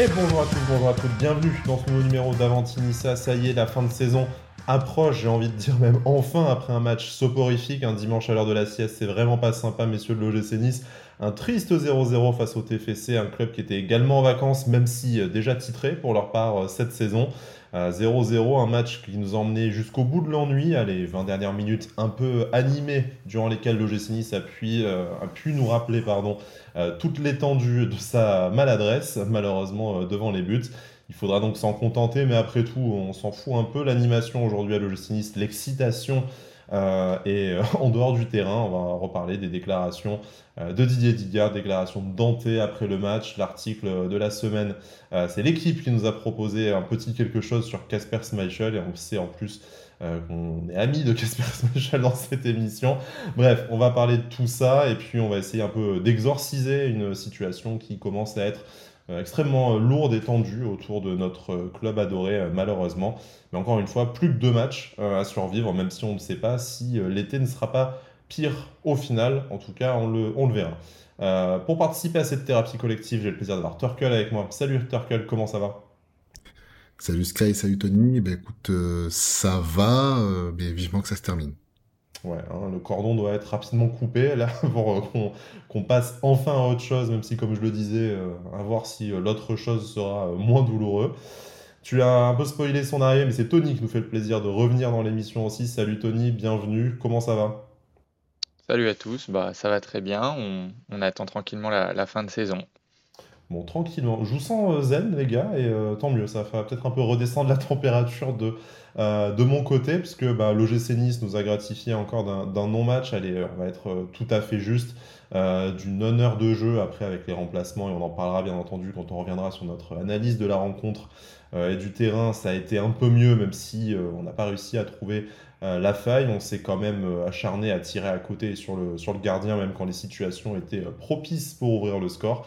Et bonjour à tous, bonjour à toutes, bienvenue dans ce nouveau numéro d'Avantinissa. Ça y est, la fin de saison approche, j'ai envie de dire même enfin après un match soporifique, un dimanche à l'heure de la sieste, c'est vraiment pas sympa, messieurs de l'OGC Nice. Un triste 0-0 face au TFC, un club qui était également en vacances, même si euh, déjà titré pour leur part euh, cette saison. 0-0, un match qui nous a emmené jusqu'au bout de l'ennui, les 20 dernières minutes un peu animées durant lesquelles l'OGC Nice a pu, euh, nous rappeler pardon, euh, toute l'étendue de sa maladresse, malheureusement euh, devant les buts. Il faudra donc s'en contenter, mais après tout, on s'en fout un peu. L'animation aujourd'hui à l'OGC Nice, l'excitation euh, et euh, en dehors du terrain, on va reparler des déclarations euh, de Didier Digard, déclarations de Dante après le match. L'article de la semaine, c'est l'équipe qui nous a proposé un petit quelque chose sur Casper Schmeichel et on sait en plus qu'on est amis de Casper Schmeichel dans cette émission. Bref, on va parler de tout ça et puis on va essayer un peu d'exorciser une situation qui commence à être euh, extrêmement euh, lourde et tendue autour de notre euh, club adoré, malheureusement. Mais encore une fois, plus que deux matchs à survivre, même si on ne sait pas si l'été ne sera pas pire au final. En tout cas, on le, on le verra. pour participer à cette thérapie collective, j'ai le plaisir d'avoir Turkel avec moi. Salut Turkel, comment ça va? Salut Sky, salut Tony. Ben écoute, ça va, mais vivement que ça se termine. Ouais, hein, le cordon doit être rapidement coupé là pour euh, qu'on passe enfin à autre chose, même si, comme je le disais, euh, à voir si euh, l'autre chose sera moins douloureux. Tu as un peu spoilé son arrivée, mais c'est Tony qui nous fait le plaisir de revenir dans l'émission aussi. Salut Tony, bienvenue. Comment ça va? Salut à tous, bah ça va très bien. On, attend tranquillement la, fin de saison. Bon, tranquillement. Je vous sens zen, les gars, et tant mieux. Ça va peut-être un peu redescendre la température de euh, de mon côté, puisque bah, l'OGC Nice nous a gratifié encore d'un non-match, allez, on va être euh, tout à fait juste, euh, d'une honneur de jeu après avec les remplacements, et on en parlera bien entendu quand on reviendra sur notre analyse de la rencontre et du terrain. Ça a été un peu mieux, même si on n'a pas réussi à trouver la faille. On s'est quand même acharné à tirer à côté sur le, sur le gardien, même quand les situations étaient propices pour ouvrir le score.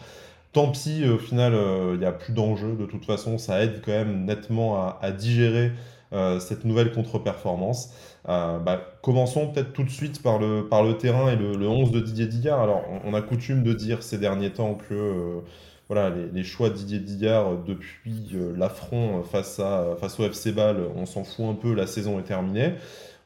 Tant pis, au final, il n'y a plus d'enjeu. De toute façon, ça aide quand même nettement à digérer euh, cette nouvelle contre-performance. Euh, bah, commençons peut-être tout de suite par le, par le terrain et le, 11 de Didier Digard. Alors, on, a coutume de dire ces derniers temps que euh, voilà, les, choix de Didier Digard depuis l'affront face, à, face au FC Bâle, on s'en fout un peu, la saison est terminée.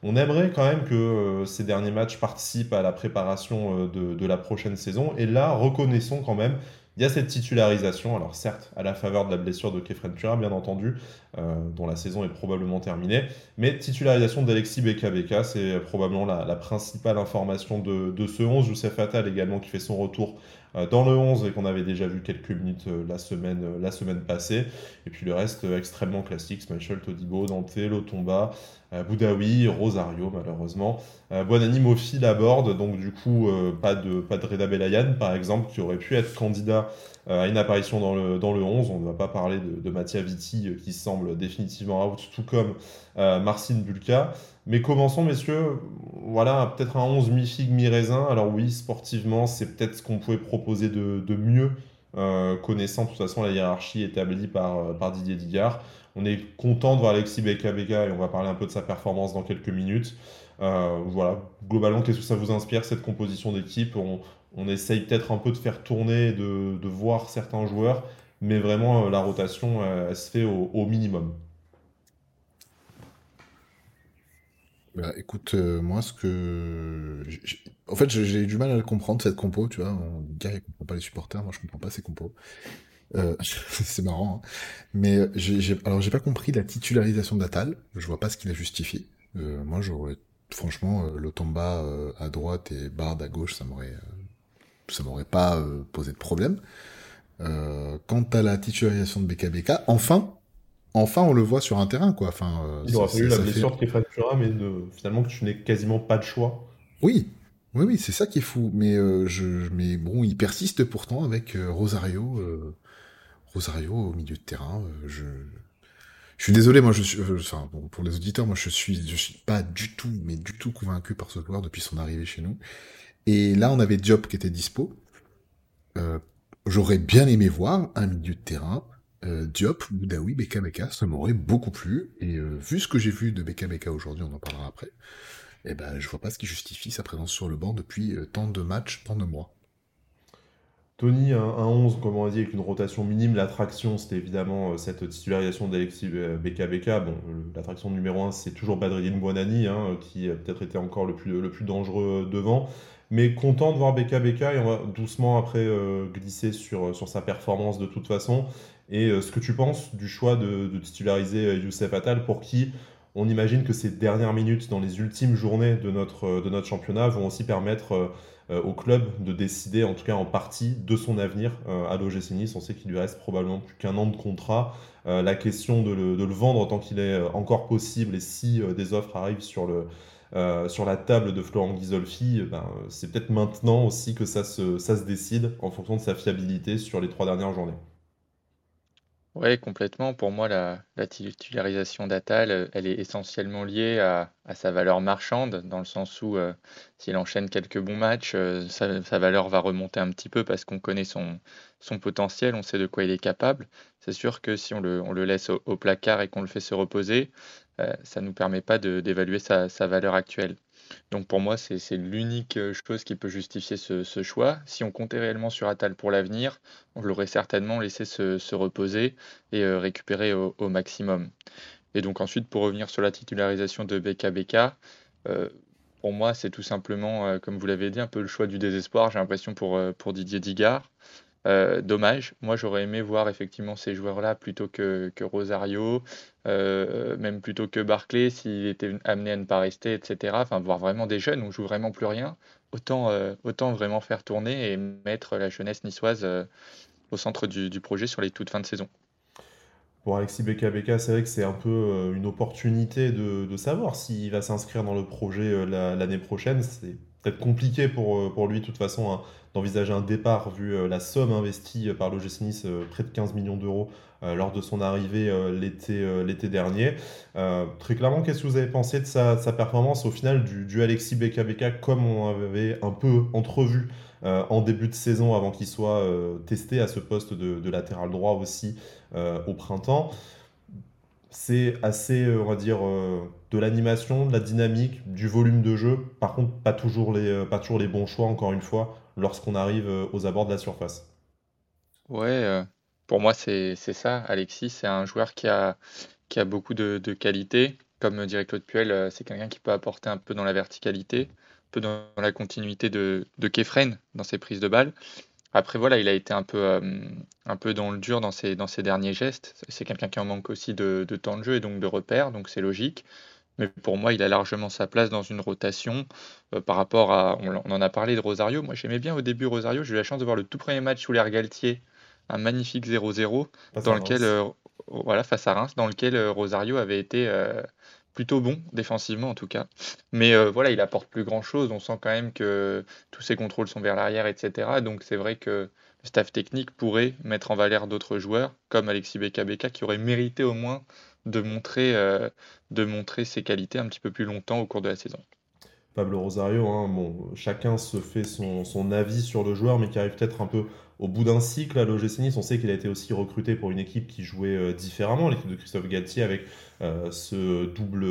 On aimerait quand même que ces derniers matchs participent à la préparation de, de, la prochaine saison. Et là, reconnaissons quand même il y a cette titularisation, alors certes à la faveur de la blessure de Kefren Tura, bien entendu, euh, dont la saison est probablement terminée, mais titularisation d'Alexis Beka c'est probablement la, principale information de, ce 11. Youssef Attal également qui fait son retour euh, dans le 11 et qu'on avait déjà vu quelques minutes euh, la, semaine, la semaine passée. Et puis le reste extrêmement classique, Smashel, Todibo, Dante, Lotomba, Boudaoui, Rosario malheureusement. Bonani Mofi l'aborde, donc du coup pas, de, pas de Reda Belayan par exemple qui aurait pu être candidat à une apparition dans le, dans le 11. On ne va pas parler de, de Mattia Vitti qui semble définitivement out, tout comme Marcin Bulka. Mais commençons, messieurs. Voilà, peut-être un 11 mi-figue, mi-raisin. Alors oui, sportivement, c'est peut-être ce qu'on pouvait proposer de, mieux, euh, connaissant de toute façon la hiérarchie établie par, euh, par Didier Digard. On est content de voir Alexis Beka Beka et on va parler un peu de sa performance dans quelques minutes. Euh, voilà, globalement, qu'est-ce que ça vous inspire, cette composition d'équipe? On, essaye peut-être un peu de faire tourner, de, de voir certains joueurs, mais vraiment, la rotation, elle, se fait au minimum. Bah, écoute, euh, moi, ce que. En fait, j'ai du mal à le comprendre, cette compo, tu vois. On gars, il comprend pas les supporters, moi, je comprends pas ces compos. Euh, c'est marrant, hein. Mais euh, j'ai, alors, j'ai pas compris la titularisation d'Atal. Je vois pas ce qu'il a justifié. moi, j'aurais. Franchement, Lotomba à droite et Bard à gauche, ça m'aurait. ça m'aurait pas posé de problème. quant à la titularisation de BKBK, enfin, enfin on le voit sur un terrain quoi. Enfin, euh, il aura fallu la blessure de Kefren mais finalement que tu n'aies quasiment pas de choix. Oui, oui, oui, c'est ça qui est fou. Mais euh, je, mais bon, il persiste pourtant avec euh, Rosario, Au milieu de terrain. je, je suis désolé, moi je suis, enfin bon, pour les auditeurs, moi je suis, je suis pas du tout, mais du tout convaincu par ce joueur depuis son arrivée chez nous. Et là, on avait Diop qui était dispo. J'aurais bien aimé voir un milieu de terrain euh, Diop, Boudaoui, Beka Beka, ça m'aurait beaucoup plu. Et euh, vu ce que j'ai vu de Beka aujourd'hui, on en parlera après, eh ben, je vois pas ce qui justifie sa présence sur le banc depuis euh, tant de matchs, tant de mois. Tony, un, 11, comme on dit, avec une rotation minime. L'attraction, c'était évidemment euh, cette titularisation d'Alexis BKBK. Bon, l'attraction numéro 1, c'est toujours Badrine Buonani, hein, qui a peut-être été encore le plus, dangereux devant. Mais content de voir BKBK et on va doucement après euh, glisser sur, sa performance de toute façon. Et euh, ce que tu penses du choix de, titulariser Youssef Attal, pour qui on imagine que ces dernières minutes dans les ultimes journées de notre, de notre championnat vont aussi permettre euh, au club de décider, en tout cas en partie, de son avenir euh, à l'OGC Nice. On sait qu'il lui reste probablement plus qu'un an de contrat. Euh, la question de le, vendre tant qu'il est encore possible et si des offres arrivent sur, le, la table de Florent Ghisolfi, ben, c'est peut-être maintenant aussi que ça ça se décide en fonction de sa fiabilité sur les trois dernières journées. Oui, complètement. Pour moi, la, titularisation d'Atal, euh, elle est essentiellement liée à, sa valeur marchande, dans le sens où euh, s'il enchaîne quelques bons matchs, euh, sa, valeur va remonter un petit peu parce qu'on connaît son, potentiel, on sait de quoi il est capable. C'est sûr que si on le, laisse au, placard et qu'on le fait se reposer, ça ne nous permet pas d'évaluer sa valeur actuelle. Donc pour moi, c'est l'unique euh, chose qui peut justifier ce, choix. Si on comptait réellement sur Atal pour l'avenir, on l'aurait certainement laissé se, reposer et euh, récupérer au, maximum. Et donc ensuite, pour revenir sur la titularisation de BKBK, euh, pour moi, c'est tout simplement, comme vous l'avez dit, un peu le choix du désespoir, j'ai l'impression, pour, pour Didier Digard. Euh, dommage. Moi, j'aurais aimé voir effectivement ces joueurs-là plutôt que, Rosario, euh, même plutôt que Barclay, s'il était amené à ne pas rester, etc. Enfin, voir vraiment des jeunes, on joue vraiment plus rien. Autant, euh, autant vraiment faire tourner et mettre la jeunesse niçoise au centre du, projet sur les toutes fins de saison. Pour Alexis BKBK, c'est vrai que c'est un peu une opportunité de, savoir s'il va s'inscrire dans le projet l'année prochaine. C'est peut-être compliqué pour, pour lui, de toute façon, hein, d'envisager un départ vu euh, la somme investie euh, par l'OGC Nice, euh, près de 15 millions d'euros lors de son arrivée l'été dernier. très clairement, qu'est-ce que vous avez pensé de sa, performance au final du, du Alexis BKBK comme on avait un peu entrevu en début de saison avant qu'il soit testé à ce poste de, latéral droit aussi au printemps? C'est assez, on va dire, de l'animation, de la dynamique, du volume de jeu. Par contre, pas toujours les, les bons choix, encore une fois lorsqu'on arrive euh, aux abords de la surface. Ouais, euh, pour moi, c'est ça. Alexis, c'est un joueur qui a, beaucoup de, de qualité. Comme dirait Claude Puel, euh, c'est quelqu'un qui peut apporter un peu dans la verticalité, un peu dans la continuité de, de Kefren dans ses prises de balles. Après, voilà, il a été un peu, un peu dans le dur dans ses, dans ses derniers gestes. C'est quelqu'un qui en manque aussi de, de, temps de jeu et donc de repères, donc c'est logique. Mais pour moi, il a largement sa place dans une rotation euh, par rapport à. On, en a parlé de Rosario. Moi, j'aimais bien au début Rosario. J'ai eu la chance de voir le tout premier match sous l'air Galtier, un magnifique 0-0, dans lequel. Euh, voilà, face à Reims, dans lequel euh, Rosario avait été plutôt bon, défensivement en tout cas. Mais voilà, il apporte plus grand chose. On sent quand même que tous ses contrôles sont vers l'arrière, etc. Donc c'est vrai que le staff technique pourrait mettre en valeur d'autres joueurs, comme Alexis BKBK, qui aurait mérité au moins de montrer, euh, de montrer ses qualités un petit peu plus longtemps au cours de la saison. Pablo Rosario, hein, bon, chacun se fait son, avis sur le joueur, mais qui arrive peut-être un peu au bout d'un cycle à l'OGC Nice. On sait qu'il a été aussi recruté pour une équipe qui jouait euh, différemment, l'équipe de Christophe Galtier, avec euh, ce, double,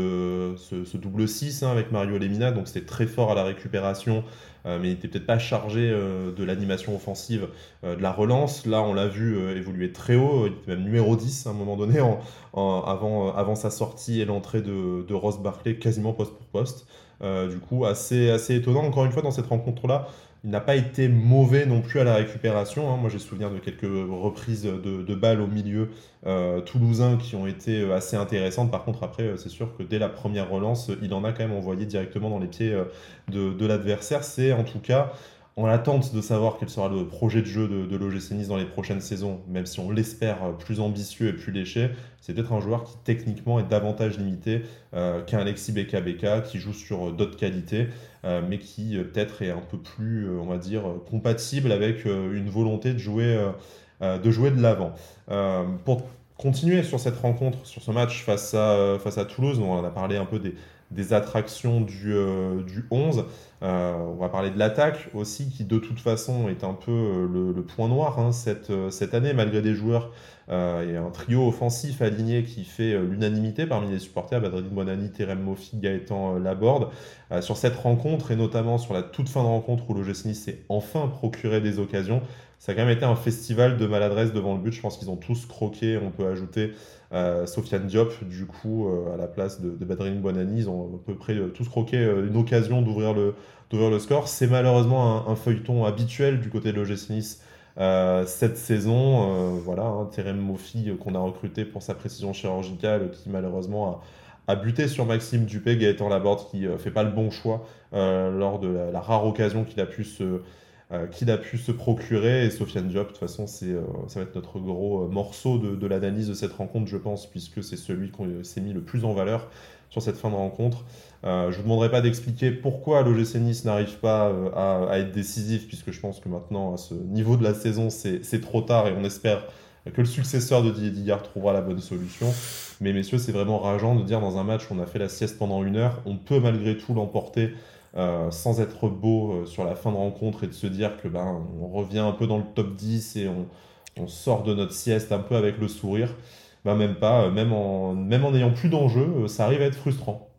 ce, double 6 hein, avec Mario Lemina. Donc c'était très fort à la récupération, mais il n'était peut-être pas chargé de l'animation offensive, de la relance. Là, on l'a vu évoluer très haut, il était même numéro 10 à un moment donné, avant, sa sortie et l'entrée de, Ross Barclay, quasiment poste pour poste. Euh, du coup, assez, assez étonnant. Encore une fois, dans cette rencontre-là, il n'a pas été mauvais non plus à la récupération. Hein. Moi, j'ai souvenir de quelques reprises de, balles au milieu euh, toulousain qui ont été euh, assez intéressantes. Par contre, après, c'est sûr que dès la première relance, il en a quand même envoyé directement dans les pieds de, l'adversaire. C'est en tout cas en attente de savoir quel sera le projet de jeu de, de dans les prochaines saisons, même si on l'espère plus ambitieux et plus léché, c'est peut-être un joueur qui techniquement est davantage limité euh, qu'un Alexis BKBK qui joue sur d'autres qualités, euh, mais qui euh, peut-être est un peu plus, on va dire, compatible avec une volonté de jouer de, jouer de l'avant. pour continuer sur cette rencontre, sur ce match face à, face à Toulouse, on a parlé un peu des, des attractions du, du 11. Euh, on va parler de l'attaque aussi, qui de toute façon est un peu euh, le, point noir hein, cette, euh, cette, année, malgré des joueurs. A un trio offensif aligné qui fait l'unanimité parmi les supporters, Badreddine Bonani, Terem Mofi, Gaëtan Laborde. sur cette rencontre, et notamment sur la toute fin de rencontre où le Nice s'est enfin procuré des occasions, ça a quand même été un festival de maladresse devant le but. Je pense qu'ils ont tous croqué. On peut ajouter Sofiane Diop, du coup, à la place de, Badrine Bonani. Ils ont à peu près tous croqué une occasion d'ouvrir le, le score. C'est malheureusement un, feuilleton habituel du côté de l'OGC Nice cette saison. voilà, hein, Terem Mofi qu'on a recruté pour sa précision chirurgicale qui malheureusement a buté sur Maxime Dupé, Gaëtan Laborde qui euh, fait pas le bon choix euh, lors de la, rare occasion qu'il a pu se euh, qu'il a pu se procurer et Sofiane Diop de toute façon c'est ça va être notre gros morceau de, de l'analyse de cette rencontre je pense puisque c'est celui qu'on s'est mis le plus en valeur sur cette fin de rencontre je ne vous demanderai pas d'expliquer pourquoi l'OGC Nice n'arrive pas à, à, être décisif puisque je pense que maintenant à ce niveau de la saison c'est trop tard et on espère que le successeur de Didier Digard trouvera la bonne solution. Mais messieurs, c'est vraiment rageant de dire dans un match où on a fait la sieste pendant une heure, on peut malgré tout l'emporter euh, sans être beau euh, sur la fin de rencontre et de se dire que ben on revient un peu dans le top 10 et on, sort de notre sieste un peu avec le sourire. Ben même pas, euh, même en, même en n'ayant plus d'enjeu, ça arrive à être frustrant.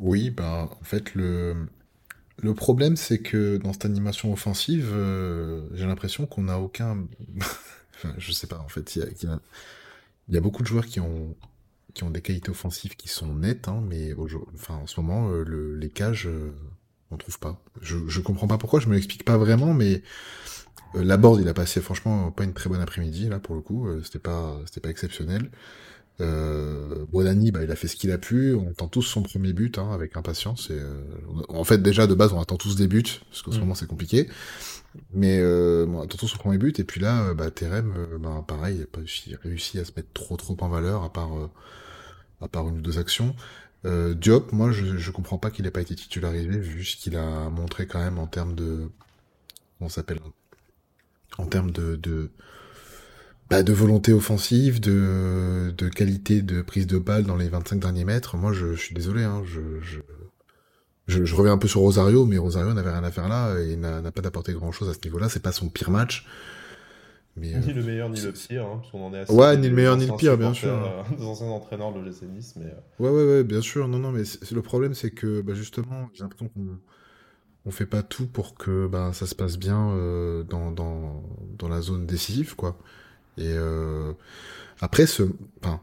Oui, ben en fait le, le problème c'est que dans cette animation offensive, j'ai l'impression qu'on n'a aucun je sais pas, en fait, il y a, beaucoup de joueurs qui ont, qui ont des qualités offensives qui sont nettes, hein, mais enfin, en ce moment, euh, les cages, euh, on trouve pas. Je, je comprends pas pourquoi, je me l'explique pas vraiment, mais euh, la board, il a passé franchement pas une très bonne après-midi, là, pour le coup, c'était pas, c'était pas exceptionnel. Euh, Bonani, bah, il a fait ce qu'il a pu. On attend tous son premier but hein, avec impatience. Et, en fait, déjà de base, on attend tous des buts parce qu'en ce mm. moment c'est compliqué. Mais euh, bon, attention sur le premier but, et puis là, euh, bah, Terem, euh, bah, pareil, il n'a pas réussi, à se mettre trop trop en valeur, à part, euh, à part une ou deux actions. Euh, Diop, moi, je, je comprends pas qu'il ait pas été titularisé, vu ce qu'il a montré quand même en termes de... Comment s'appelle En termes de... de bah, volonté offensive, de, qualité de prise de balle dans les 25 derniers mètres. Moi, je, suis désolé, hein, je, reviens un peu sur Rosario, mais Rosario n'avait rien à faire là et n'a pas d'apporter grand chose à ce niveau-là. C'est pas son pire match. Mais, ni le meilleur ni le pire, hein, parce qu'on en est assez Ouais, ni le meilleur ni le pire, bien sûr. Euh, des anciens entraîneurs de l'OGC Nice, mais. Euh. Ouais, ouais, ouais, bien sûr. Non, non, mais le problème, c'est que bah, justement, j'ai l'impression qu'on on fait pas tout pour que bah, ça se passe bien euh, dans, dans, dans la zone décisive, quoi. Et euh, après, ce, enfin,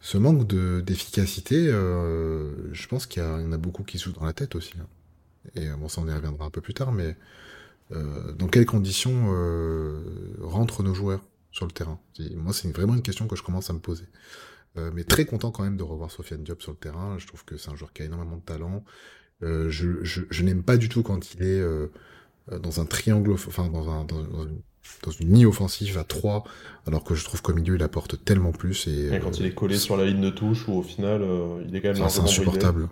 ce manque de d'efficacité, euh, je pense qu'il y, en a beaucoup qui jouent dans la tête aussi. Hein. Et bon, ça on y reviendra un peu plus tard, mais euh, dans quelles conditions euh, rentrent nos joueurs sur le terrain? Moi, c'est vraiment une question que je commence à me poser. Euh, mais très content quand même de revoir Sofiane Diop sur le terrain. Je trouve que c'est un joueur qui a énormément de talent. Euh, je, je, je n'aime pas du tout quand il est dans un triangle, enfin dans, un, dans, une dans une mi-offensive à 3, alors que je trouve qu'au milieu il apporte tellement plus. Et, quand il est collé sur la ligne de touche, ou au final euh, il est quand même C'est insupportable.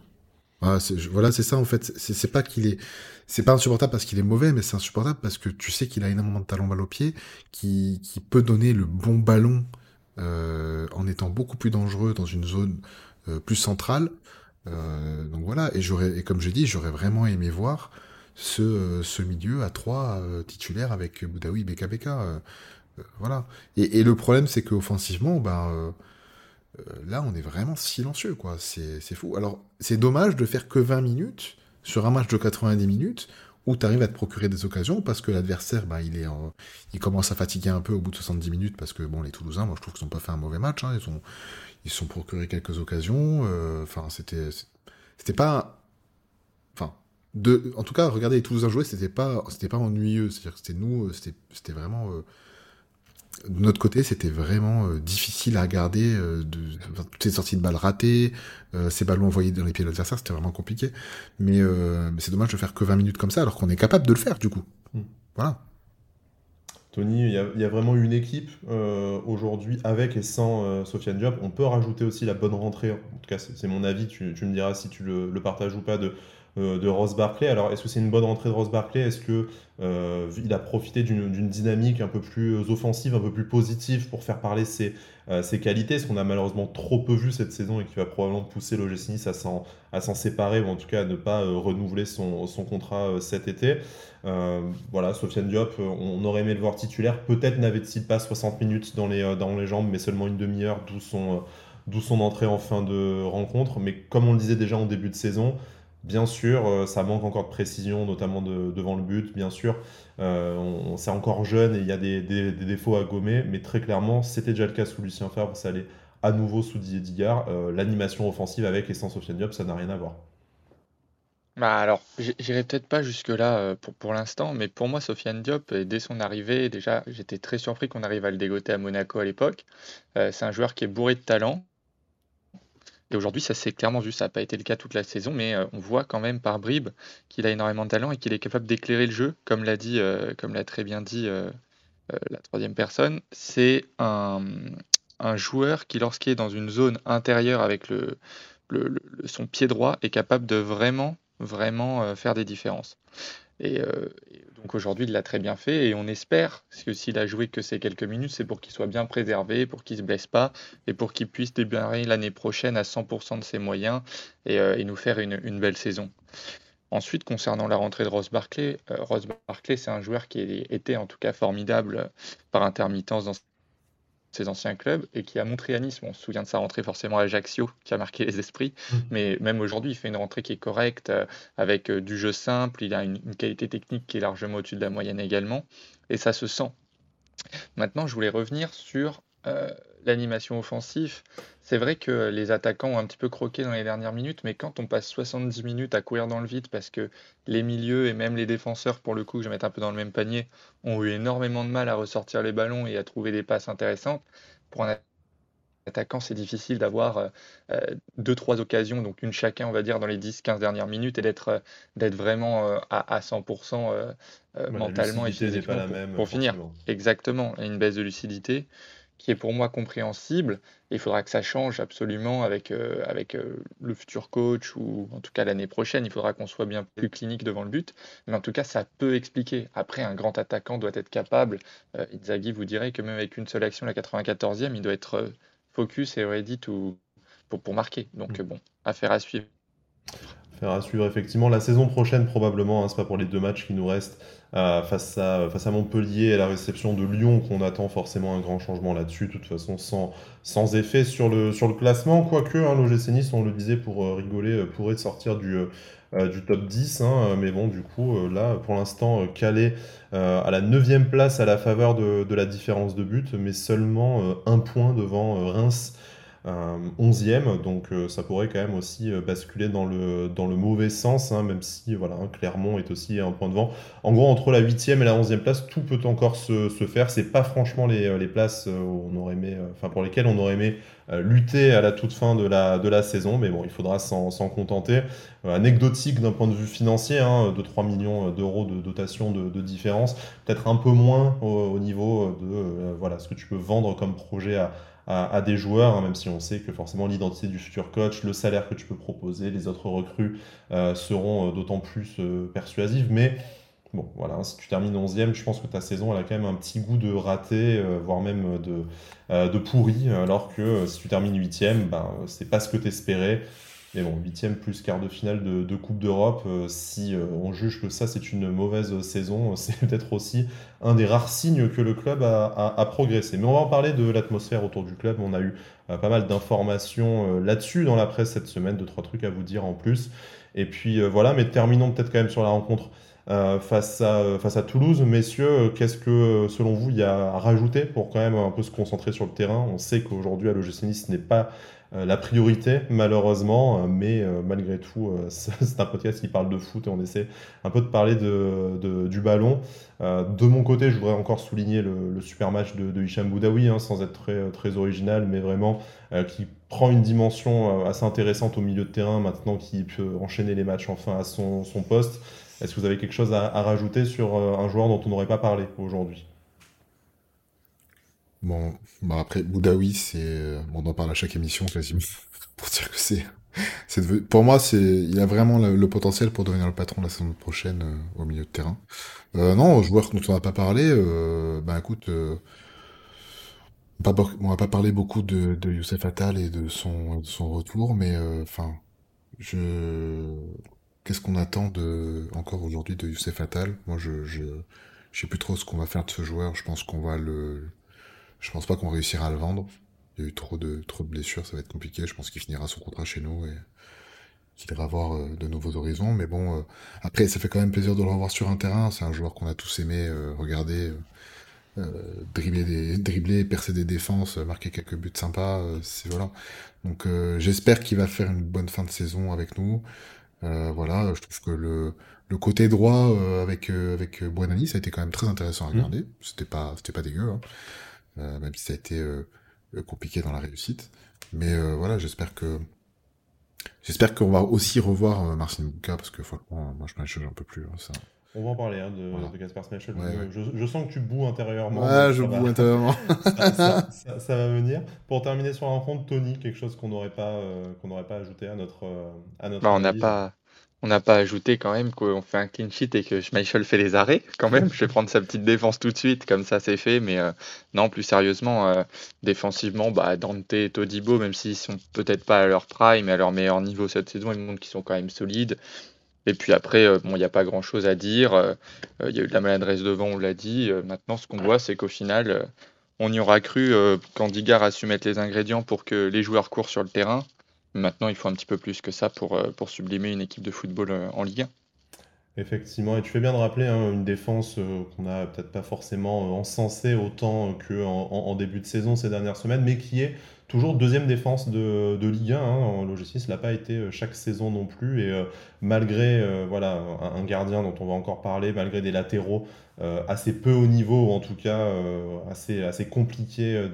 Voilà, c'est ça en fait. C'est pas qu'il est, c'est pas insupportable parce qu'il est mauvais, mais c'est insupportable parce que tu sais qu'il a énormément de talent balle au pied, qui, qui peut donner le bon ballon euh, en étant beaucoup plus dangereux dans une zone euh, plus centrale. donc voilà, et j'aurais, et comme j'ai dit, j'aurais vraiment aimé voir ce, ce milieu à trois euh, titulaires avec Boudaoui. Euh, euh, voilà. Et, et, le problème, c'est qu'offensivement, ben, là, on est vraiment silencieux, quoi. C'est fou. Alors, c'est dommage de faire que 20 minutes sur un match de 90 minutes où tu arrives à te procurer des occasions parce que l'adversaire, ben, il, est il commence à fatiguer un peu au bout de 70 minutes parce que, bon, les Toulousains, moi, je trouve qu'ils n'ont pas fait un mauvais match. Hein, ils ont ils sont procuré quelques occasions. Enfin, c'était c'était pas en tout cas, regarder les Toulousains jouer, c'était pas, pas ennuyeux. C'est-à-dire que c'était nous, euh, c'était, vraiment, euh, de notre côté, c'était vraiment euh, difficile à regarder. de, toutes ces sorties de balles ratées, ces ballons envoyés dans les pieds de l'adversaire, c'était vraiment compliqué. Mais, mais c'est dommage de faire que 20 minutes comme ça, alors qu'on est capable de le faire, du coup. Hmm. Voilà. Tony, il y, a vraiment une équipe aujourd'hui avec et sans Sofiane Diop. On peut rajouter aussi la bonne rentrée. En tout cas, c'est mon avis. Tu, me diras si tu le, le partages ou pas de euh, de Ross Barclay. Alors, est-ce que c'est une bonne rentrée de Ross Barclay? Est-ce qu'il euh, a profité d'une dynamique un peu plus offensive, un peu plus positive pour faire parler ses, euh, ses qualités? Ce qu'on a malheureusement trop peu vu cette saison et qui va probablement pousser l'OGC Nice à s'en séparer ou en tout cas à ne pas renouveler son, son contrat cet été? voilà, Sofiane Diop, on aurait aimé le voir titulaire. Peut-être n'avait-il pas 60 minutes dans les, dans les jambes, mais seulement une demi-heure, d'où son, d'où son entrée en fin de rencontre. Mais comme on le disait déjà en début de saison, Bien sûr, ça manque encore de précision, notamment devant le but, bien sûr. on, c'est encore jeune et il y a des, défauts à gommer, mais très clairement, c'était déjà le cas sous Lucien Favre, ça allait à nouveau sous Didier Digard. l'animation offensive avec et sans Sofiane Diop, ça n'a rien à voir. Bah alors, j'irai peut-être pas jusque-là euh, pour, l'instant, mais pour moi, Sofiane Diop, euh, dès son arrivée, déjà, j'étais très surpris qu'on arrive à le dégoter à Monaco à l'époque. Euh, c'est un joueur qui est bourré de talent. Et aujourd'hui, ça s'est clairement vu. Ça n'a pas été le cas toute la saison, mais on voit quand même par bribes qu'il a énormément de talent et qu'il est capable d'éclairer le jeu, comme l'a dit, comme l'a très bien dit la troisième personne. C'est un, un joueur qui, lorsqu'il est dans une zone intérieure avec le, le- son pied droit, est capable de vraiment vraiment euh, faire des différences. Et, euh, donc aujourd'hui, il l'a très bien fait et on espère que s'il a joué que ces quelques minutes, c'est pour qu'il soit bien préservé, pour qu'il ne se blesse pas et pour qu'il puisse démarrer l'année prochaine à 100% de ses moyens et, euh, nous faire une, belle saison. Ensuite, concernant la rentrée de Ross Barclay, Ross Barclay, c'est un joueur qui était en tout cas formidable par intermittence dans ses anciens clubs et qui a montré à Nice, on se souvient de sa rentrée forcément à Ajaccio, qui a marqué les esprits, mmh. mais même aujourd'hui, il fait une rentrée qui est correcte, euh, avec euh, du jeu simple, il a une, qualité technique qui est largement au-dessus de la moyenne également, et ça se sent. Maintenant, je voulais revenir sur euh, l'animation offensive. C'est vrai que les attaquants ont un petit peu croqué dans les dernières minutes, mais quand on passe 70 minutes à courir dans le vide parce que les milieux et même les défenseurs, pour le coup, je vais mettre un peu dans le même panier, ont eu énormément de mal à ressortir les ballons et à trouver des passes intéressantes, pour un attaquant, c'est difficile d'avoir euh, euh, deux, trois occasions, donc une chacun, on va dire, dans les 10-15 dernières minutes et d'être euh, d'être vraiment à, 100% mentalement et physiquement pas la même, pour finir. Exactement, une baisse de lucidité qui est pour moi compréhensible. il faudra que ça change absolument avec, euh, avec euh, le futur coach ou en tout cas l'année prochaine. Il faudra qu'on soit bien plus clinique devant le but. Mais en tout cas, ça peut expliquer. Après, un grand attaquant doit être capable. Euh, vous dirait que même avec une seule action, la 94e, il doit être focus et ready to, pour, pour marquer. Donc mm. bon, affaire à suivre. À suivre. Effectivement la saison prochaine probablement, hein, c'est pas pour les deux matchs qui nous restent euh, face, à, face à Montpellier et la réception de Lyon qu'on attend forcément un grand changement là-dessus, de toute façon sans, effet sur le, sur classement, quoique hein, l'OGC Nice, on le disait pour euh, rigoler, euh, pourrait sortir du, top 10, hein, mais bon du coup là pour l'instant calé à la 9 place à la faveur de, la différence de but, mais seulement un point devant Reims 11e, donc euh, ça pourrait quand même aussi euh, basculer dans le, dans le mauvais sens, hein, même si voilà, hein, Clermont est aussi un point de vent. En gros, entre la 8e et la 11e place, tout peut encore se, se faire. C'est pas franchement les, euh, les places on aurait aimé, enfin, pour lesquelles on aurait aimé lutter à la toute fin de la, de la saison, mais bon, il faudra s'en contenter. anecdotique d'un point de vue financier, hein, de 3 millions d'euros de dotation de, de différence, peut-être un peu moins au, au niveau de voilà, ce que tu peux vendre comme projet à, à, des joueurs, hein, même si on sait que forcément l'identité du futur coach, le salaire que tu peux proposer, les autres recrues euh, seront euh, d'autant plus euh, persuasives. Mais bon, voilà, hein, si tu termines 11e, je pense que ta saison elle a quand même un petit goût de raté, voire même de, de pourri, alors que si tu termines 8e, ben, c'est pas ce que tu espérais. Mais bon, huitième plus quart de finale de, Coupe d'Europe, euh, si euh, on juge que ça c'est une mauvaise saison, c'est peut-être aussi un des rares signes que le club a, progressé. Mais on va en parler de l'atmosphère autour du club. On a eu euh, pas mal d'informations là-dessus dans la presse cette semaine, deux trois trucs à vous dire en plus. Et puis voilà, mais terminons peut-être quand même sur la rencontre face, à, face à Toulouse. Messieurs, qu'est-ce que selon vous il y a à rajouter pour quand même un peu se concentrer sur le terrain? On sait qu'aujourd'hui à l'OGC Nice ce n'est pas euh, la priorité, malheureusement, euh, mais euh, malgré tout, c'est un podcast qui parle de foot et on essaie un peu de parler de, du ballon. de mon côté, je voudrais encore souligner le, super match de, de Hicham Boudaoui, hein, sans être très, très original, mais vraiment qui prend une dimension assez intéressante au milieu de terrain maintenant, qui peut enchaîner les matchs enfin à son, son poste. Est-ce que vous avez quelque chose à rajouter sur un joueur dont on n'aurait pas parlé aujourd'hui? Bon, bah après, Boudaoui, c'est, on en parle à chaque émission quasiment, pour dire que c'est, c'est pour moi, c'est, il a vraiment le, potentiel pour devenir le patron la saison prochaine euh, au milieu de terrain. Euh, non, joueur dont on n'a pas parlé, euh, bah écoute, euh, on va pas parler beaucoup de, de Youssef Attal et de son, de son retour, mais euh, enfin, je, qu'est-ce qu'on attend de encore aujourd'hui de Youssef Attal? Moi, je, je, je sais plus trop ce qu'on va faire de ce joueur. Je pense qu'on va le je pense pas qu'on réussira à le vendre. Il y a eu trop de, trop de blessures, ça va être compliqué. Je pense qu'il finira son contrat chez nous et qu'il ira voir de nouveaux horizons. Mais bon, après, ça fait quand même plaisir de le revoir sur un terrain. C'est un joueur qu'on a tous aimé regarder. dribbler, des, dribbler, percer des défenses, marquer quelques buts sympas, c'est voilà. Donc j'espère qu'il va faire une bonne fin de saison avec nous. voilà, je trouve que le, le côté droit avec avec Buonani, ça a été quand même très intéressant à mmh. regarder. C'était pas c'était pas dégueu, hein. Même si ça a été compliqué dans la réussite. Mais voilà, j'espère que J'espère qu'on va aussi revoir euh, Marcin Bouka, parce que franchement, moi je m'en un peu plus. Hein, ça. On va en parler hein, de, de Gaspar Smashel. je, sens que tu boues intérieurement. Ouais, je boue intérieurement. ça, va venir. Pour terminer sur la rencontre, Tony, quelque chose qu'on n'aurait pas, euh, qu'on n'aurait pas ajouté à notre, euh, à notre bah, on n'a pas, on n'a pas ajouté quand même qu'on fait un clean sheet et que Schmeichel fait les arrêts quand même. Je vais prendre sa petite défense tout de suite, comme ça c'est fait. Mais euh, non, plus sérieusement, euh, défensivement, bah, Dante et Todibo, même s'ils sont peut-être pas à leur prime et à leur meilleur niveau cette saison, ils montrent qu'ils sont quand même solides. Et puis après, euh, bon, il n'y a pas grand-chose à dire. Il y a eu de la maladresse devant, on l'a dit. maintenant, ce qu'on voit, c'est qu'au final, on y aura cru quand Digard a su mettre les ingrédients pour que les joueurs courent sur le terrain. Maintenant, il faut un petit peu plus que ça pour, euh, pour sublimer une équipe de football euh, en Ligue 1. Effectivement, et tu fais bien de rappeler hein, une défense euh, qu'on n'a peut-être pas forcément encensée autant qu'en en, début de saison ces dernières semaines, mais qui est toujours deuxième défense de, de Ligue 1. Hein. Logis l'a pas été chaque saison non plus, et malgré voilà, un, gardien dont on va encore parler, malgré des latéraux assez peu haut niveau, ou en tout cas assez, assez compliqués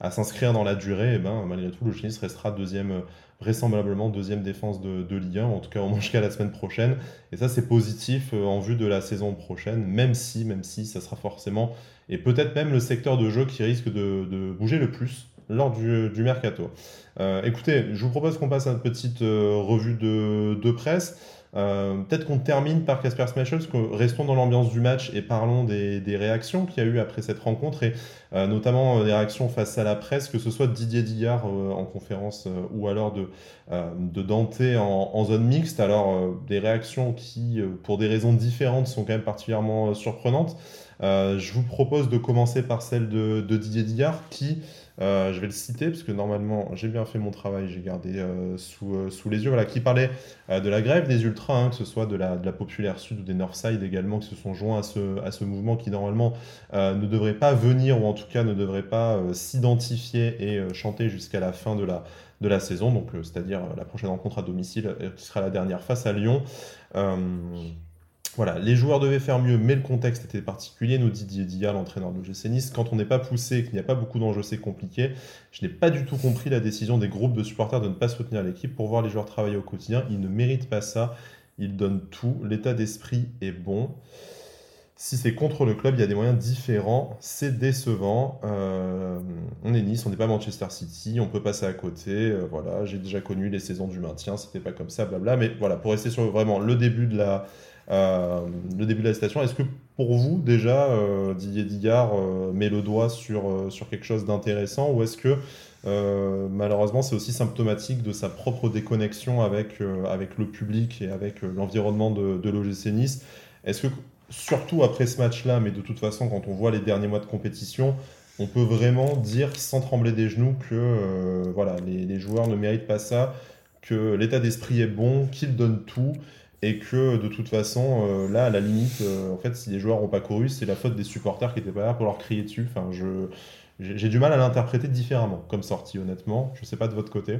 à s'inscrire dans la durée, et ben, malgré tout, Logis restera deuxième vraisemblablement deuxième défense de, de Ligue 1, en tout cas au moins jusqu'à la semaine prochaine. Et ça, c'est positif euh, en vue de la saison prochaine, même si, même si ça sera forcément, et peut-être même le secteur de jeu qui risque de, bouger le plus lors du, mercato. Euh, écoutez, je vous propose qu'on passe à une petite euh, revue de presse. Euh, peut-être qu'on termine par Casper Smashel, parce que restons dans l'ambiance du match et parlons des, réactions qu'il y a eu après cette rencontre, et euh, notamment des réactions face à la presse, que ce soit de Didier Dillard euh, en conférence ou alors de, de Dante en, zone mixte. Alors, des réactions qui, pour des raisons différentes, sont quand même particulièrement surprenantes. je vous propose de commencer par celle de, de Didier Dillard, qui euh, je vais le citer parce que normalement j'ai bien fait mon travail, j'ai gardé euh, sous, euh, sous, les yeux. Voilà, qui parlait de la grève des ultras, hein, que ce soit de la, de la, populaire sud ou des Northside également, qui se sont joints à ce, à ce mouvement qui normalement ne devrait pas venir ou en tout cas ne devrait pas s'identifier et chanter jusqu'à la fin de la, de la saison, donc c'est-à-dire la prochaine rencontre à domicile qui sera la dernière face à Lyon. Voilà, les joueurs devaient faire mieux, mais le contexte était particulier, nous dit Didier l'entraîneur de l'OGC Nice. Quand on n'est pas poussé et qu'il n'y a pas beaucoup d'enjeux, c'est compliqué. Je n'ai pas du tout compris la décision des groupes de supporters de ne pas soutenir l'équipe pour voir les joueurs travailler au quotidien. Ils ne méritent pas ça. Ils donnent tout. L'état d'esprit est bon. Si c'est contre le club, il y a des moyens différents. C'est décevant. Euh, on est Nice, on n'est pas Manchester City, on peut passer à côté. Euh, voilà, j'ai déjà connu les saisons du maintien, c'était pas comme ça, blabla. Mais voilà, pour rester sur vraiment le début de la, le début de la station. Est-ce que pour vous, déjà, euh, Didier Digard euh, met le doigt sur, sur quelque chose d'intéressant ou est-ce que malheureusement c'est aussi symptomatique de sa propre déconnexion avec, avec le public et avec l'environnement de, de l'OGC Nice? Est-ce que, surtout après ce match-là, mais de toute façon, quand on voit les derniers mois de compétition, on peut vraiment dire sans trembler des genoux que voilà, les, joueurs ne méritent pas ça, que l'état d'esprit est bon, qu'ils donnent tout et que de toute façon, euh, là, à la limite, euh, en fait, si les joueurs n'ont pas couru, c'est la faute des supporters qui n'étaient pas là pour leur crier dessus. Enfin, je, j'ai du mal à l'interpréter différemment comme sortie, honnêtement. Je ne sais pas de votre côté.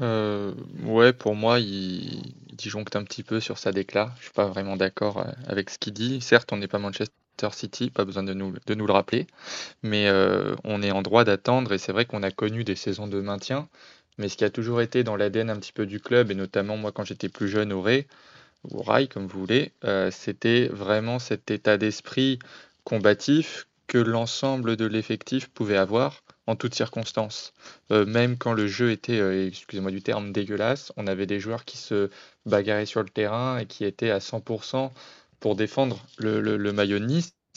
Euh, ouais, pour moi, il, disjoncte un petit peu sur sa déclat. Je suis pas vraiment d'accord avec ce qu'il dit. Certes, on n'est pas Manchester City, pas besoin de nous, de nous le rappeler, mais on est en droit d'attendre et c'est vrai qu'on a connu des saisons de maintien mais ce qui a toujours été dans l'ADN un petit peu du club, et notamment moi quand j'étais plus jeune au Ray, ou au comme vous voulez, euh, c'était vraiment cet état d'esprit combatif que l'ensemble de l'effectif pouvait avoir en toutes circonstances. Euh, même quand le jeu était, euh, excusez-moi du terme, dégueulasse, on avait des joueurs qui se bagarraient sur le terrain et qui étaient à 100% pour défendre le, le, maillot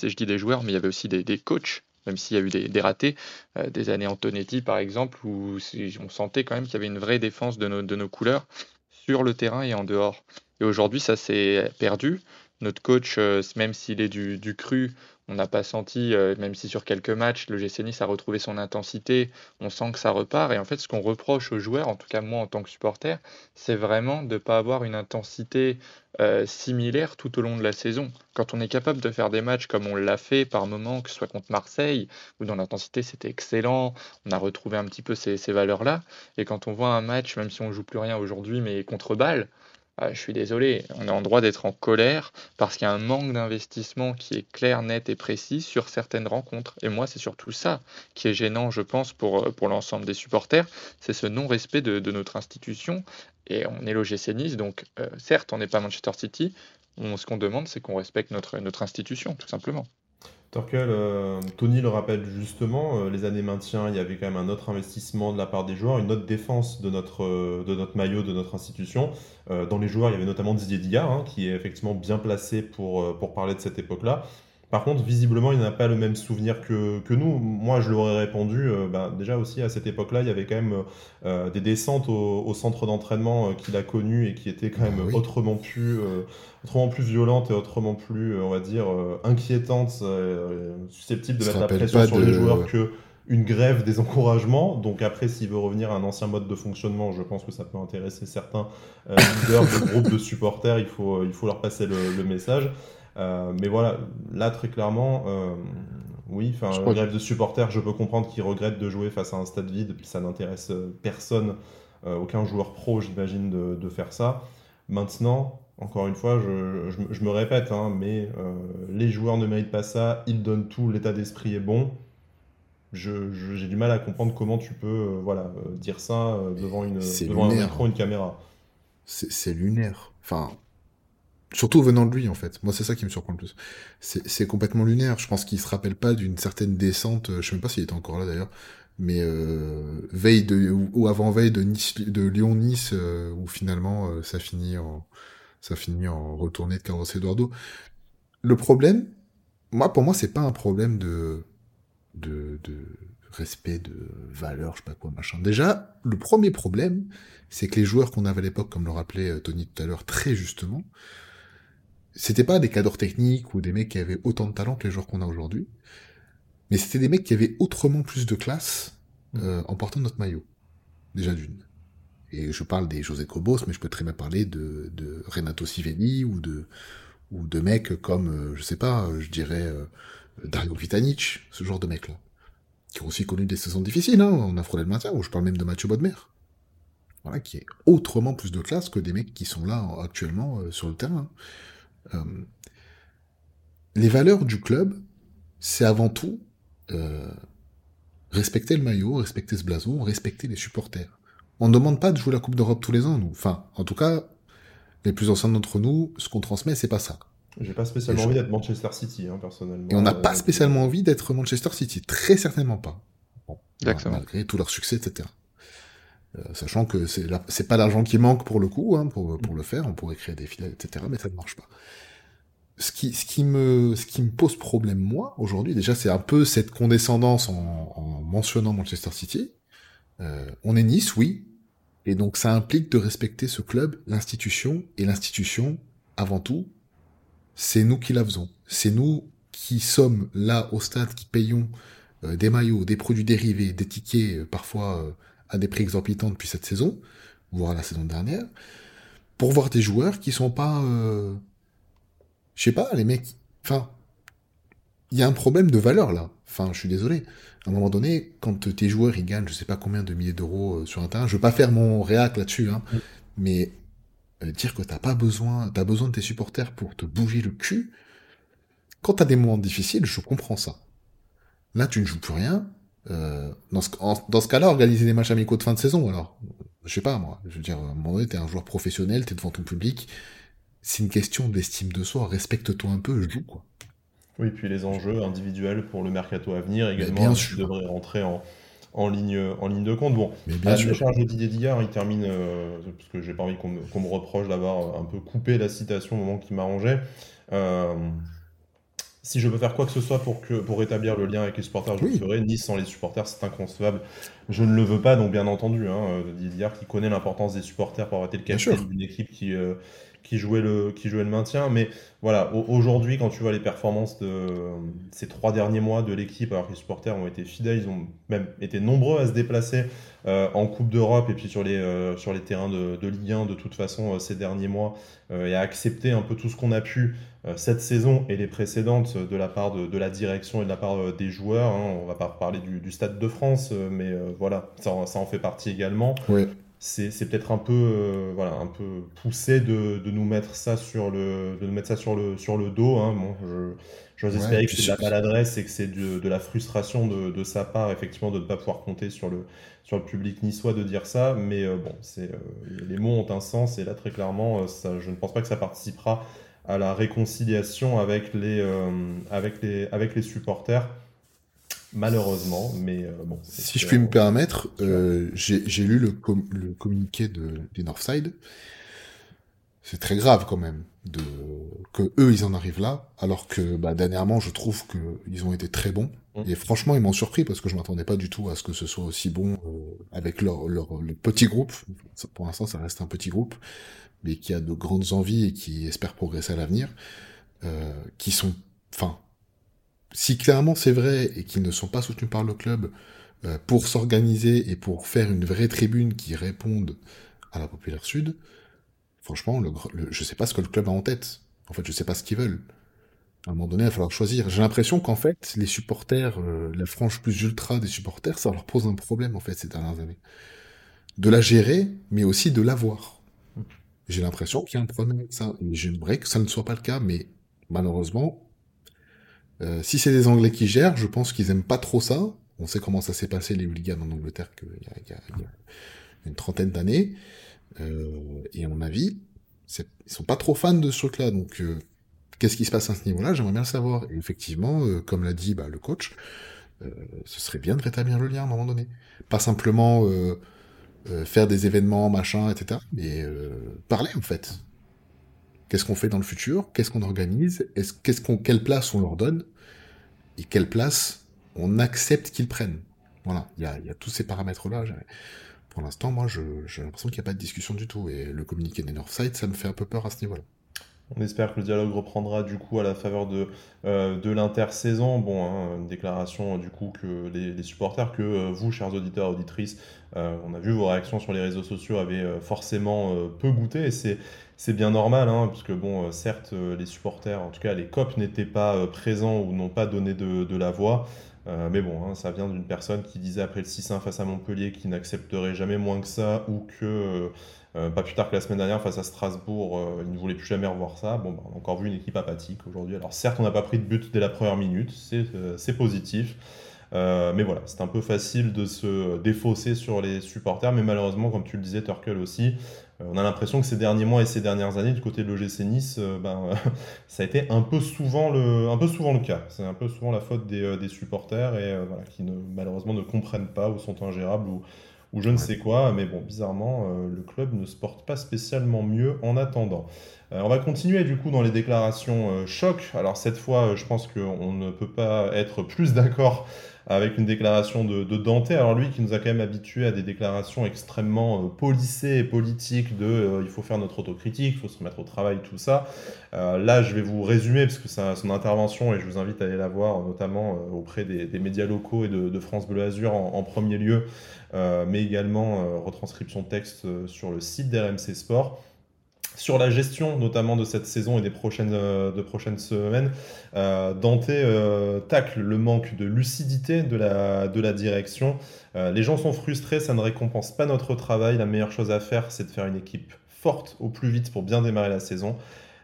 je dis des joueurs, mais il y avait aussi des, des coachs même s'il y a eu des, ratés, euh, des années Antonetti par exemple, où on sentait quand même qu'il y avait une vraie défense de nos, couleurs sur le terrain et en dehors. Et aujourd'hui, ça s'est perdu. Notre coach, euh, même s'il est du, cru, On n'a pas senti, euh, même si sur quelques matchs, le GC a retrouvé son intensité, on sent que ça repart. Et en fait, ce qu'on reproche aux joueurs, en tout cas moi en tant que supporter, c'est vraiment de ne pas avoir une intensité euh, similaire tout au long de la saison. Quand on est capable de faire des matchs comme on l'a fait par moment, que ce soit contre Marseille, où dans l'intensité c'était excellent, on a retrouvé un petit peu ces, ces valeurs-là. Et quand on voit un match, même si on joue plus rien aujourd'hui, mais contre balle, ah, je suis désolé, on est en droit d'être en colère parce qu'il y a un manque d'investissement qui est clair, net et précis sur certaines rencontres. Et moi, c'est surtout ça qui est gênant, je pense, pour, euh, pour l'ensemble des supporters, c'est ce non-respect de, notre institution. Et on est l'OGC Nice, donc euh, certes, on n'est pas Manchester City. ce qu'on demande, c'est qu'on respecte notre, notre institution, tout simplement. Euh, Tony le rappelle justement, euh, les années maintien, il y avait quand même un autre investissement de la part des joueurs, une autre défense de notre, euh, maillot, de notre institution. dans les joueurs, il y avait notamment Didier Digard, hein, qui est effectivement bien placé pour parler de cette époque-là. Par contre, visiblement, il n'a pas le même souvenir que, que nous. Moi, je lui aurais répondu, euh, bah, déjà aussi à cette époque-là, il y avait quand même euh, des descentes au, centre d'entraînement euh, qu'il a connu et qui étaient quand même autrement, plus, autrement plus violentes et autrement plus, on va dire, inquiétantes, susceptibles de mettre la pression sur les joueurs que une grève des encouragements. Donc après, s'il veut revenir à un ancien mode de fonctionnement, je pense que ça peut intéresser certains leaders de groupes de supporters. Il faut, il faut leur passer le message. Euh, mais voilà, là très clairement, euh, oui, enfin, grève de supporters, je peux comprendre qu'ils regrettent de jouer face à un stade vide, puis ça n'intéresse euh, personne, aucun joueur pro, j'imagine, de, faire ça. Maintenant, encore une fois, je, me répète, hein, mais les joueurs ne méritent pas ça, ils donnent tout, l'état d'esprit est bon. J'ai du mal à comprendre comment tu peux voilà, dire ça devant, une, devant un micro, une caméra. C'est lunaire. Enfin, Surtout venant de lui, en fait. Moi, c'est ça qui me surprend le plus. C'est complètement lunaire. Je pense qu'il se rappelle pas d'une certaine descente. Je sais même pas s'il était encore là, d'ailleurs. Mais euh, veille de ou, avant veille de Nice, de Lyon-Nice, euh, où finalement euh, ça finit en ça finit en retournée de Carlos Eduardo. Le problème, moi, pour moi, c'est pas un problème de de, de respect de valeur, je sais pas quoi, machin. Déjà, le premier problème, c'est que les joueurs qu'on avait à l'époque, comme le rappelait Tony tout à l'heure très justement, c'était pas des cadres techniques ou des mecs qui avaient autant de talent que les joueurs qu'on a aujourd'hui, mais c'était des mecs qui avaient autrement plus de classe mm. euh, en portant notre maillot, déjà d'une. Et je parle des José Cobos, mais je peux très bien parler de, de Renato Sivelli ou de ou de mecs comme, euh, je sais pas, je dirais euh, Dario Vitanic, ce genre de mecs-là, qui ont aussi connu des saisons difficiles, hein, en frôlé le maintien, ou je parle même de Mathieu Bodmer. Voilà, qui est autrement plus de classe que des mecs qui sont là actuellement sur le terrain. Euh, les valeurs du club, c'est avant tout euh, respecter le maillot, respecter ce blason, respecter les supporters. On ne demande pas de jouer la Coupe d'Europe tous les ans, nous. Enfin, en tout cas, les plus anciens d'entre nous, ce qu'on transmet, c'est pas ça. J'ai pas spécialement envie d'être Manchester City, hein, personnellement. Et on n'a pas euh, spécialement envie d'être Manchester City, très certainement pas. Bon, malgré tout leur succès, etc. sachant que c'est pas l'argent qui manque pour le coup, hein, pour, pour le faire, on pourrait créer des filiales, etc., mais ça ne marche pas ce qui, ce qui me, ce qui me pose problème moi aujourd'hui, déjà, c'est un peu cette condescendance en, en mentionnant Manchester City. Euh, on est Nice, oui, et donc ça implique de respecter ce club, l'institution, et l'institution, avant tout, c'est nous qui la faisons. C'est nous qui sommes là au stade, qui payons euh, des maillots, des produits dérivés, des tickets, euh, parfois euh, à des prix exorbitants depuis cette saison, voire la saison dernière, pour voir des joueurs qui sont pas je sais pas, les mecs, enfin, il y a un problème de valeur là. Enfin, je suis désolé. À un moment donné, quand tes joueurs ils gagnent, je sais pas combien de milliers d'euros euh, sur un terrain, je veux pas faire mon réac là-dessus, hein, mais euh, dire que t'as pas besoin, t'as besoin de tes supporters pour te bouger le cul. Quand t'as des moments difficiles, je comprends ça. Là, tu ne joues plus rien. Euh, dans ce, dans ce cas-là, organiser des matchs amicaux de fin de saison, alors, je sais pas moi. Je veux dire, à un moment donné, t'es un joueur professionnel, t'es devant ton public, c'est une question d'estime de soi. Respecte-toi un peu, joue quoi. Oui, puis les enjeux individuels pour le mercato à venir également, qui devraient rentrer en, en, ligne, en ligne de compte. Bon, mais bien sûr. de Didier Dillard, il termine, euh, parce que j'ai pas envie qu'on me, reproche d'avoir un peu coupé la citation au moment qui m'arrangeait. Euh, si je peux faire quoi que ce soit pour, que, pour rétablir le lien avec les supporters, je le ferai. Nice sans les supporters, c'est inconcevable. Je ne le veux pas, donc bien entendu, hein, Didier Dillard qui connaît l'importance des supporters pour arrêter le capitaine d'une équipe qui, euh, qui jouait le, qui jouait le maintien. Mais voilà, aujourd'hui, quand tu vois les performances de ces trois derniers mois de l'équipe, alors que les supporters ont été fidèles, ils ont même été nombreux à se déplacer euh, en Coupe d'Europe et puis sur les, euh, sur les terrains de, de, Ligue 1 de toute façon euh, ces derniers mois, et à accepter un peu tout ce qu'on a pu cette saison et les précédentes de la part de, de la direction et de la part des joueurs. Hein. On va pas parler du, du, Stade de France, mais voilà, ça, ça, en fait partie également. Oui c'est peut-être un peu euh, voilà un peu poussé de, de, nous mettre ça sur le de nous mettre ça sur le sur le dos hein. bon je j'ose espérer que c'est de la maladresse et que c'est de, de, la frustration de, de, sa part effectivement de ne pas pouvoir compter sur le sur le public niçois de dire ça mais euh, bon c'est euh, les mots ont un sens et là très clairement ça je ne pense pas que ça participera à la réconciliation avec les avec les avec les supporters malheureusement, mais euh, bon. Si je puis me permettre, euh, j'ai lu le, le, communiqué de, des Northside. C'est très grave quand même de que eux ils en arrivent là, alors que bah, dernièrement je trouve que ils ont été très bons. Mmh. Et franchement ils m'ont surpris parce que je m'attendais pas du tout à ce que ce soit aussi bon euh, avec leur, leur petit groupe. Pour l'instant ça reste un petit groupe, mais qui a de grandes envies et qui espère progresser à l'avenir, euh, qui sont, enfin si clairement c'est vrai et qu'ils ne sont pas soutenus par le club euh, pour s'organiser et pour faire une vraie tribune qui réponde à la populaire sud, franchement, je sais pas ce que le club a en tête. En fait, je sais pas ce qu'ils veulent. À un moment donné, il va falloir choisir. J'ai l'impression qu'en fait, les supporters, euh, la frange plus ultra des supporters, ça leur pose un problème en fait ces dernières années. De la gérer, mais aussi de l'avoir. J'ai l'impression qu'il y a un problème avec ça. J'aimerais que ça ne soit pas le cas, mais malheureusement, euh, si c'est des Anglais qui gèrent, je pense qu'ils aiment pas trop ça. On sait comment ça s'est passé les hooligans en Angleterre il y, y, a une trentaine d'années. Euh, et à mon avis, ils sont pas trop fans de ce truc-là. Donc, euh, qu'est-ce qui se passe à ce niveau-là? J'aimerais bien le savoir. Et effectivement, euh, comme l'a dit bah, le coach, ce serait bien de rétablir le lien à un moment donné. Pas simplement faire des événements, machin, etc. Mais parler en fait. Qu'est-ce qu'on fait dans le futur? Qu'est-ce qu'on organise? Est-ce, qu'on, Quelle place on leur donne? Et quelle place on accepte qu'ils prennent? Voilà, il y a, y a, tous ces paramètres-là. Pour l'instant, moi, j'ai l'impression qu'il n'y a pas de discussion du tout. Et le communiqué des Northside, ça me fait un peu peur à ce niveau-là. On espère que le dialogue reprendra du coup à la faveur de, euh, de l'intersaison. Bon, hein, une déclaration du coup que les, supporters, que euh, vous, chers auditeurs, auditrices, euh, on a vu vos réactions sur les réseaux sociaux avaient forcément peu goûté et c'est bien normal, hein, parce que bon, certes, les supporters, en tout cas les COP, n'étaient pas présents ou n'ont pas donné de, de la voix. Mais bon, hein, ça vient d'une personne qui disait après le 6-1 face à Montpellier qu'il n'accepterait jamais moins que ça, ou que pas plus tard que la semaine dernière face à Strasbourg, euh, il ne voulait plus jamais revoir ça. Bon, bah, on a encore vu une équipe apathique aujourd'hui. Alors certes, on n'a pas pris de but dès la première minute, c'est positif. mais voilà, c'est un peu facile de se défausser sur les supporters, mais malheureusement, comme tu le disais, Turkel aussi, euh, on a l'impression que ces derniers mois et ces dernières années, du côté de l'OGC Nice, euh, ben, ça a été un peu souvent le, un peu souvent le cas. C'est un peu souvent la faute des, euh, supporters et voilà, qui malheureusement ne comprennent pas ou sont ingérables ou, ou je ne sais quoi. Mais bon, bizarrement, le club ne se porte pas spécialement mieux en attendant. on va continuer du coup dans les déclarations choc. Alors cette fois, je pense qu'on ne peut pas être plus d'accord avec une déclaration de, de, Dante. Alors lui qui nous a quand même habitués à des déclarations extrêmement euh, policées et politiques de euh, il faut faire notre autocritique, il faut se remettre au travail, tout ça. Euh, là, je vais vous résumer parce que c'est son intervention et je vous invite à aller la voir, notamment euh, auprès des, des, médias locaux et de, de France Bleu Azur en, en premier lieu, euh, mais également retranscription texte sur le site d'RMC Sport sur la gestion notamment de cette saison et des prochaines, euh, semaines, euh, Dante euh, tacle le manque de lucidité de la, de la direction. Les gens sont frustrés, ça ne récompense pas notre travail. La meilleure chose à faire, c'est de faire une équipe forte au plus vite pour bien démarrer la saison.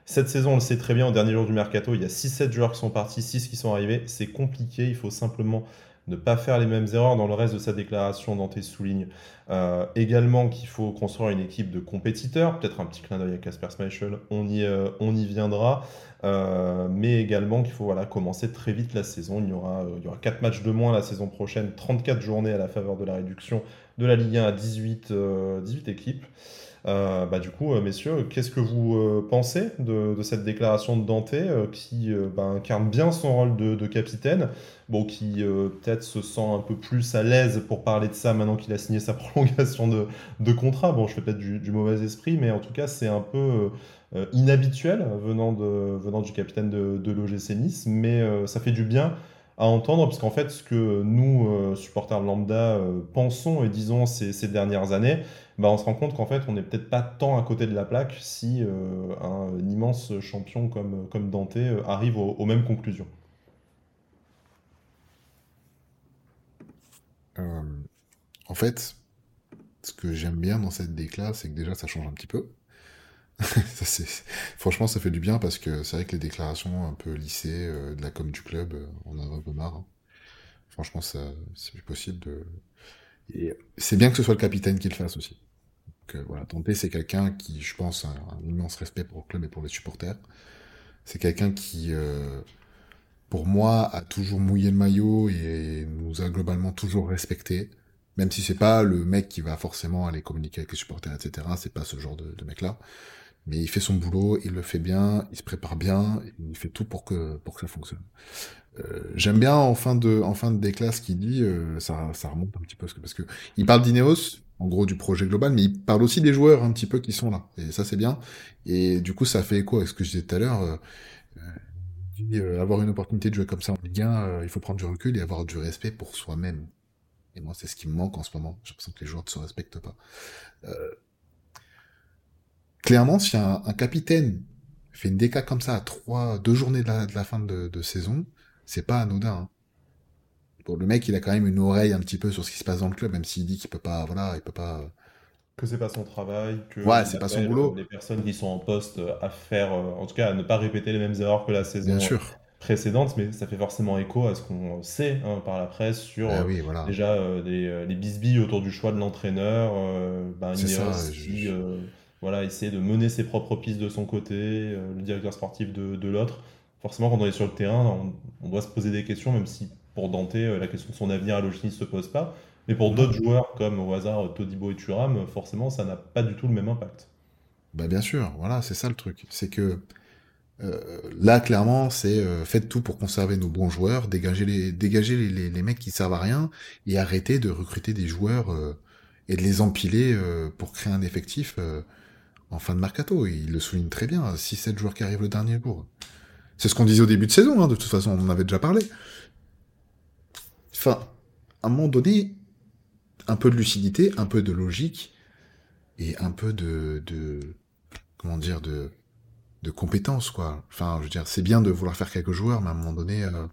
Cette saison, on le sait très bien, au dernier jour du mercato, il y a 6-7 joueurs qui sont partis, 6 qui sont arrivés. C'est compliqué, il faut simplement ne pas faire les mêmes erreurs. Dans le reste de sa déclaration, Dante souligne euh, également qu'il faut construire une équipe de compétiteurs. Peut-être un petit clin d'œil à Casper Schmeichel, on y, euh, on y viendra. Euh, mais également qu'il faut voilà, commencer très vite la saison. Il y, aura, il y aura 4 matchs de moins la saison prochaine, 34 journées à la faveur de la réduction de la Ligue 1 à 18, 18 équipes. Euh, bah, du coup, euh, messieurs, qu'est-ce que vous euh, pensez de, cette déclaration de Dante qui bah, incarne bien son rôle de, capitaine, bon, qui peut-être se sent un peu plus à l'aise pour parler de ça maintenant qu'il a signé sa prolongation de, contrat. Bon, je fais peut-être du, mauvais esprit, mais en tout cas, c'est un peu inhabituel venant, de, venant du capitaine de, de l'OGC Nice, mais ça fait du bien à entendre, parce qu'en fait, ce que nous, supporters lambda, pensons et disons ces, dernières années, bah, on se rend compte qu'en fait, on n'est peut-être pas tant à côté de la plaque si un, immense champion comme, comme Dante arrive aux mêmes conclusions. Euh, en fait, ce que j'aime bien dans cette décla, c'est que déjà ça change un petit peu. Franchement, ça fait du bien parce que c'est vrai que les déclarations un peu lissées euh, de la com du club, euh, on en a un peu marre. Hein. Franchement, c'est possible de. C'est bien que ce soit le capitaine qui le fasse aussi. Donc, voilà, Dante, c'est quelqu'un qui, je pense, a un immense respect pour le club et pour les supporters. C'est quelqu'un qui, pour moi, a toujours mouillé le maillot et nous a globalement toujours respecté. Même si c'est pas le mec qui va forcément aller communiquer avec les supporters, etc. C'est pas ce genre de, mec-là. Mais il fait son boulot, il le fait bien, il se prépare bien, il fait tout pour que pour que ça fonctionne. Euh, j'aime bien en fin de en fin de déclasse qu'il dit, euh, ça, ça remonte un petit peu parce que il parle d'Ineos, en gros du projet global, mais il parle aussi des joueurs un petit peu qui sont là. Et ça c'est bien. Et du coup ça fait écho à ce que je disais tout à l'heure. Euh, euh, avoir une opportunité de jouer comme ça en Ligue 1, euh, il faut prendre du recul et avoir du respect pour soi-même. Et moi, c'est ce qui me manque en ce moment. J'ai l'impression que les joueurs ne se respectent pas. Euh, clairement, si un, capitaine fait une déca comme ça à trois, deux journées de la, fin de, saison, c'est pas anodin. Hein. Le mec, il a quand même une oreille un petit peu sur ce qui se passe dans le club, même s'il dit qu'il peut pas, voilà, il peut pas que c'est pas son travail, que ouais, c'est pas son boulot. Les personnes qui sont en poste à faire, euh, en tout cas, à ne pas répéter les mêmes erreurs que la saison précédente, mais ça fait forcément écho à ce qu'on sait hein, par la presse sur bah oui, voilà. déjà euh, les, les, bisbilles autour du choix de l'entraîneur, euh, ben, qui voilà, essaie de mener ses propres pistes de son côté, le directeur sportif de, de l'autre. Forcément, quand on est sur le terrain, on, doit se poser des questions, même si pour Dante, la question de son avenir à l'Ogini ne se pose pas. Mais pour d'autres joueurs comme au hasard Todibo et Thuram, forcément, ça n'a pas du tout le même impact. Bah bien sûr, voilà, c'est ça le truc. C'est que euh, là, clairement, c'est euh, faites tout pour conserver nos bons joueurs, dégager les, dégager les, les, mecs qui servent à rien et arrêter de recruter des joueurs euh, et de les empiler pour créer un effectif en fin de mercato. il le souligne très bien, 6-7 joueurs qui arrivent le dernier jour. C'est ce qu'on disait au début de saison, hein, de toute façon, on en avait déjà parlé. Enfin, à un moment donné, un peu de lucidité, un peu de logique et un peu de, de comment dire de de quoi. Enfin, je veux dire, c'est bien de vouloir faire quelques joueurs, mais à un moment donné, euh,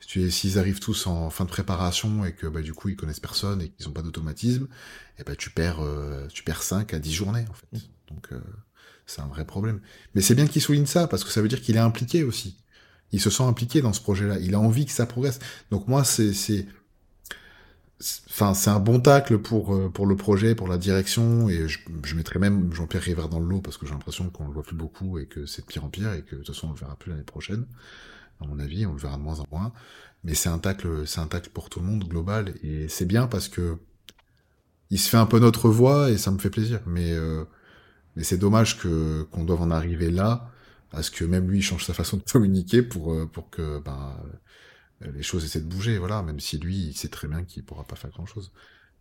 s'ils arrivent tous en fin de préparation et que bah, du coup ils connaissent personne et qu'ils n'ont pas d'automatisme, et eh ben tu perds euh, tu perds 5 à 10 journées en fait. Donc euh, c'est un vrai problème. Mais c'est bien qu'il souligne ça parce que ça veut dire qu'il est impliqué aussi. Il se sent impliqué dans ce projet-là. Il a envie que ça progresse. Donc moi c'est c'est enfin c'est un bon tacle pour euh, pour le projet, pour la direction et je, je mettrais même Jean-Pierre River dans le lot parce que j'ai l'impression qu'on le voit plus beaucoup et que c'est de pire en pire et que de toute façon on le verra plus l'année prochaine. À mon avis, on le verra de moins en moins. Mais c'est un tacle, c'est un tacle pour tout le monde global et c'est bien parce que il se fait un peu notre voix et ça me fait plaisir. Mais euh, mais c'est dommage qu'on doive en arriver là à ce que même lui change sa façon de communiquer pour euh, que ben euh, les choses essaient de bouger, voilà, même si lui, il sait très bien qu'il pourra pas faire grand-chose.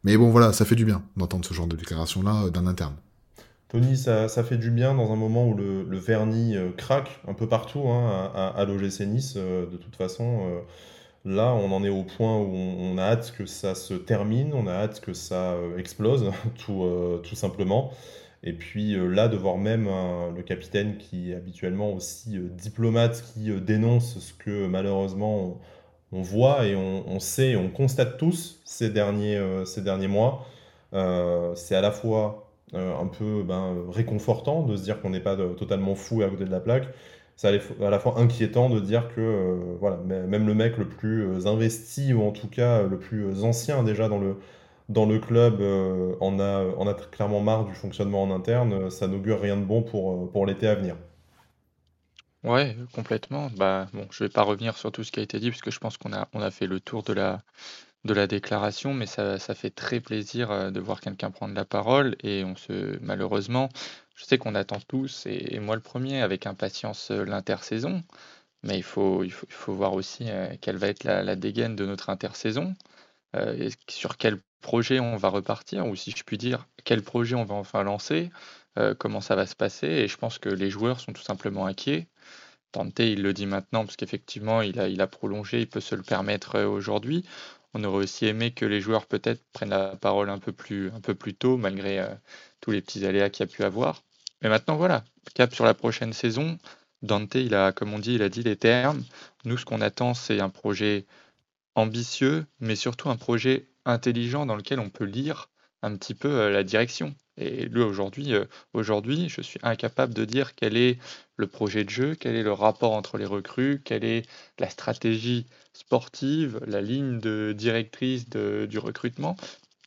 Mais bon, voilà, ça fait du bien d'entendre ce genre de déclaration-là euh, d'un interne. Tony, ça, fait du bien dans un moment où le, vernis craque un peu partout hein, à, à l'OGC Nice. de toute façon, là, on en est au point où on, a hâte que ça se termine, on a hâte que ça explose, tout simplement. Et puis là, de voir même le capitaine qui est habituellement aussi diplomate, qui dénonce ce que malheureusement on voit et on, sait, on constate tous ces derniers, euh, ces derniers mois. Euh, c'est à la fois euh, un peu ben, réconfortant de se dire qu'on n'est pas totalement fou à côté de la plaque. C'est à la fois inquiétant de dire que voilà, même le mec le plus investi ou en tout cas le plus ancien déjà dans le, dans le club en, a, en a clairement marre du fonctionnement en interne. Ça n'augure rien de bon pour, pour l'été à venir. Ouais, complètement. Bah, bon, je vais pas revenir sur tout ce qui a été dit, parce que je pense qu'on a, on a fait le tour de la, de la déclaration, mais ça, ça fait très plaisir euh, de voir quelqu'un prendre la parole. Et on se, malheureusement, je sais qu'on attend tous, et, moi le premier, avec impatience euh, l'intersaison. Mais il faut, il faut, il faut voir aussi euh, quelle va être la dégaine de notre intersaison, sur quel projet on va repartir, ou si je puis dire, quel projet on va enfin lancer? comment ça va se passer? Et je pense que les joueurs sont tout simplement inquiets. Dante, il le dit maintenant parce qu'effectivement, il a, prolongé, il peut se le permettre aujourd'hui. On aurait aussi aimé que les joueurs peut-être prennent la parole un peu plus, un peu plus tôt, malgré tous les petits aléas qu'il y a pu avoir. Mais maintenant, voilà, cap sur la prochaine saison. Dante, il a, comme on dit, il a dit les termes. Nous, ce qu'on attend, c'est un projet ambitieux, mais surtout un projet intelligent dans lequel on peut lire un petit peu euh, la direction. Et lui, aujourd'hui, euh, aujourd'hui, je suis incapable de dire quel est le projet de jeu, quel est le rapport entre les recrues, quelle est la stratégie sportive, la ligne de directrice du recrutement,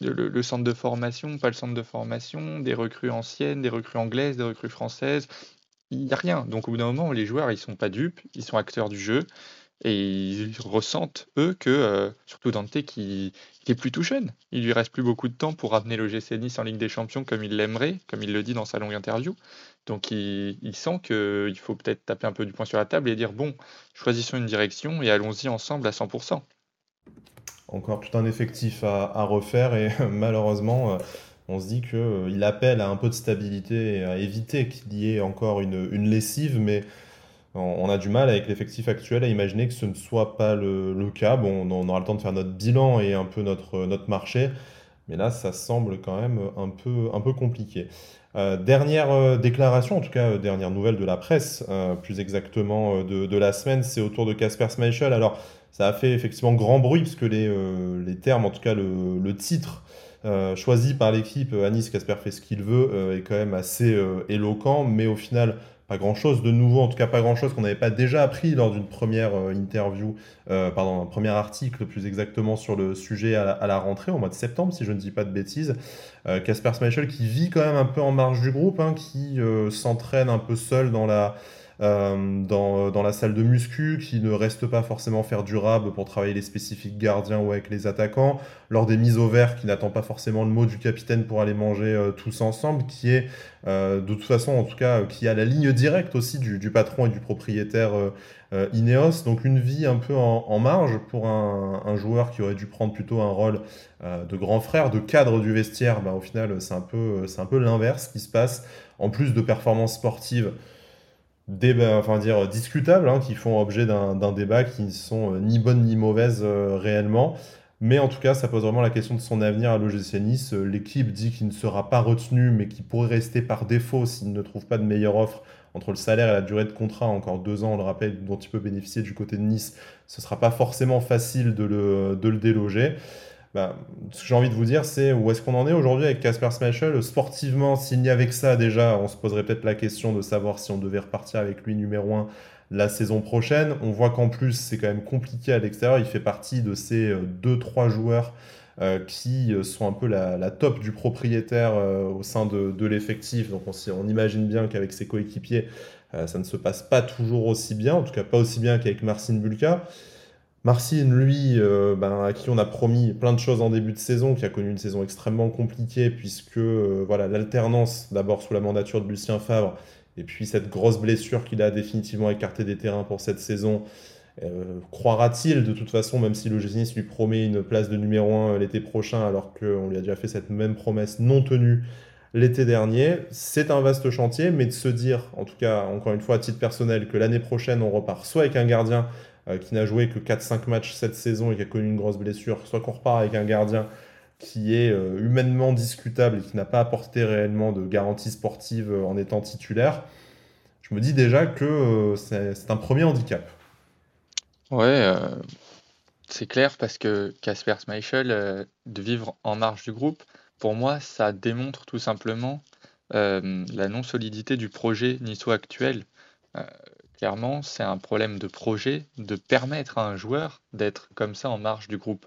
le, le, centre de formation, pas le centre de formation, des recrues anciennes, des recrues anglaises, des recrues françaises. Il n'y a rien. Donc au bout d'un moment, les joueurs, ils sont pas dupes, ils sont acteurs du jeu. Et ils ressentent, eux, que, euh, surtout Dante, qui, est plutôt jeune. Il lui reste plus beaucoup de temps pour ramener le GC Nice en Ligue des Champions comme il l'aimerait, comme il le dit dans sa longue interview. Donc il, sent qu'il faut peut-être taper un peu du poing sur la table et dire bon, choisissons une direction et allons-y ensemble à 100%. Encore tout un effectif à, refaire et malheureusement, euh, on se dit qu'il euh, appelle à un peu de stabilité et à éviter qu'il y ait encore une, une lessive, mais on a du mal avec l'effectif actuel à imaginer que ce ne soit pas le, cas. Bon, on aura le temps de faire notre bilan et un peu notre, notre marché, mais là, ça semble quand même un peu, compliqué. Euh, dernière euh, déclaration, en tout cas euh, dernière nouvelle de la presse, plus exactement de, la semaine, c'est autour de Casper Schmeichel. Alors, ça a fait effectivement grand bruit puisque les, les termes, en tout cas le, titre choisi par l'équipe, Anis Casper fait ce qu'il veut, est quand même assez éloquent, mais au final, pas grand chose de nouveau, en tout cas pas grand chose qu'on n'avait pas déjà appris lors d'une première euh, interview, euh, pardon, un premier article plus exactement sur le sujet à la, rentrée au mois de septembre, si je ne dis pas de bêtises. Euh, Casper Schmeichel qui vit quand même un peu en marge du groupe, hein, qui s'entraîne un peu seul dans la euh, dans, dans, la salle de muscu, qui ne reste pas forcément faire du rab pour travailler les spécifiques gardiens ou avec les attaquants, lors des mises au vert, qui n'attend pas forcément le mot du capitaine pour aller manger euh, tous ensemble, qui est euh, de toute façon, en tout cas, qui a la ligne directe aussi du, du patron et du propriétaire Ineos, donc une vie un peu en, en marge pour un, un, joueur qui aurait dû prendre plutôt un rôle de grand frère, de cadre du vestiaire, bah, au final c'est un peu, un peu l'inverse qui se passe, en plus de performances sportives débat, enfin dire discutables, hein, qui font objet d'un débat qui ne sont euh, ni bonnes ni mauvaises euh, réellement. Mais en tout cas, ça pose vraiment la question de son avenir à l'OGC Nice. Euh, l'équipe dit qu'il ne sera pas retenu, mais qu'il pourrait rester par défaut s'il ne trouve pas de meilleure offre entre le salaire et la durée de contrat, encore deux ans, on le rappelle, dont il peut bénéficier du côté de Nice. Ce ne sera pas forcément facile de le, de le déloger. Bah, ce que j'ai envie de vous dire, c'est où est-ce qu'on en est aujourd'hui avec Casper Schmeichel? Sportivement, s'il n'y avait que ça déjà, on se poserait peut-être la question de savoir si on devait repartir avec lui numéro 1 la saison prochaine. On voit qu'en plus, c'est quand même compliqué à l'extérieur. Il fait partie de ces 2-3 euh, joueurs euh, qui euh, sont un peu la, top du propriétaire au sein de, l'effectif. Donc on, on, imagine bien qu'avec ses coéquipiers, ça ne se passe pas toujours aussi bien, en tout cas pas aussi bien qu'avec Marcin Bulka. Marcin, lui, euh, ben, à qui on a promis plein de choses en début de saison, qui a connu une saison extrêmement compliquée, puisque euh, voilà l'alternance, d'abord sous la mandature de Lucien Favre, et puis cette grosse blessure qu'il a définitivement écarté des terrains pour cette saison. Euh, croira-t-il de toute façon, même si le Génis lui promet une place de numéro 1 l'été prochain, alors qu'on lui a déjà fait cette même promesse non tenue l'été dernier C'est un vaste chantier, mais de se dire, en tout cas, encore une fois, à titre personnel, que l'année prochaine, on repart soit avec un gardien qui n'a joué que 4-5 matchs cette saison et qui a connu une grosse blessure, soit qu'on repart avec un gardien qui est euh, humainement discutable et qui n'a pas apporté réellement de garantie sportive euh, en étant titulaire, je me dis déjà que c'est un premier handicap. Ouais, c'est clair parce que Casper Schmeichel, de vivre en marge du groupe, pour moi, ça démontre tout simplement la non-solidité du projet niçois actuel. Clairement, c'est un problème de projet de permettre à un joueur d'être comme ça en marge du groupe.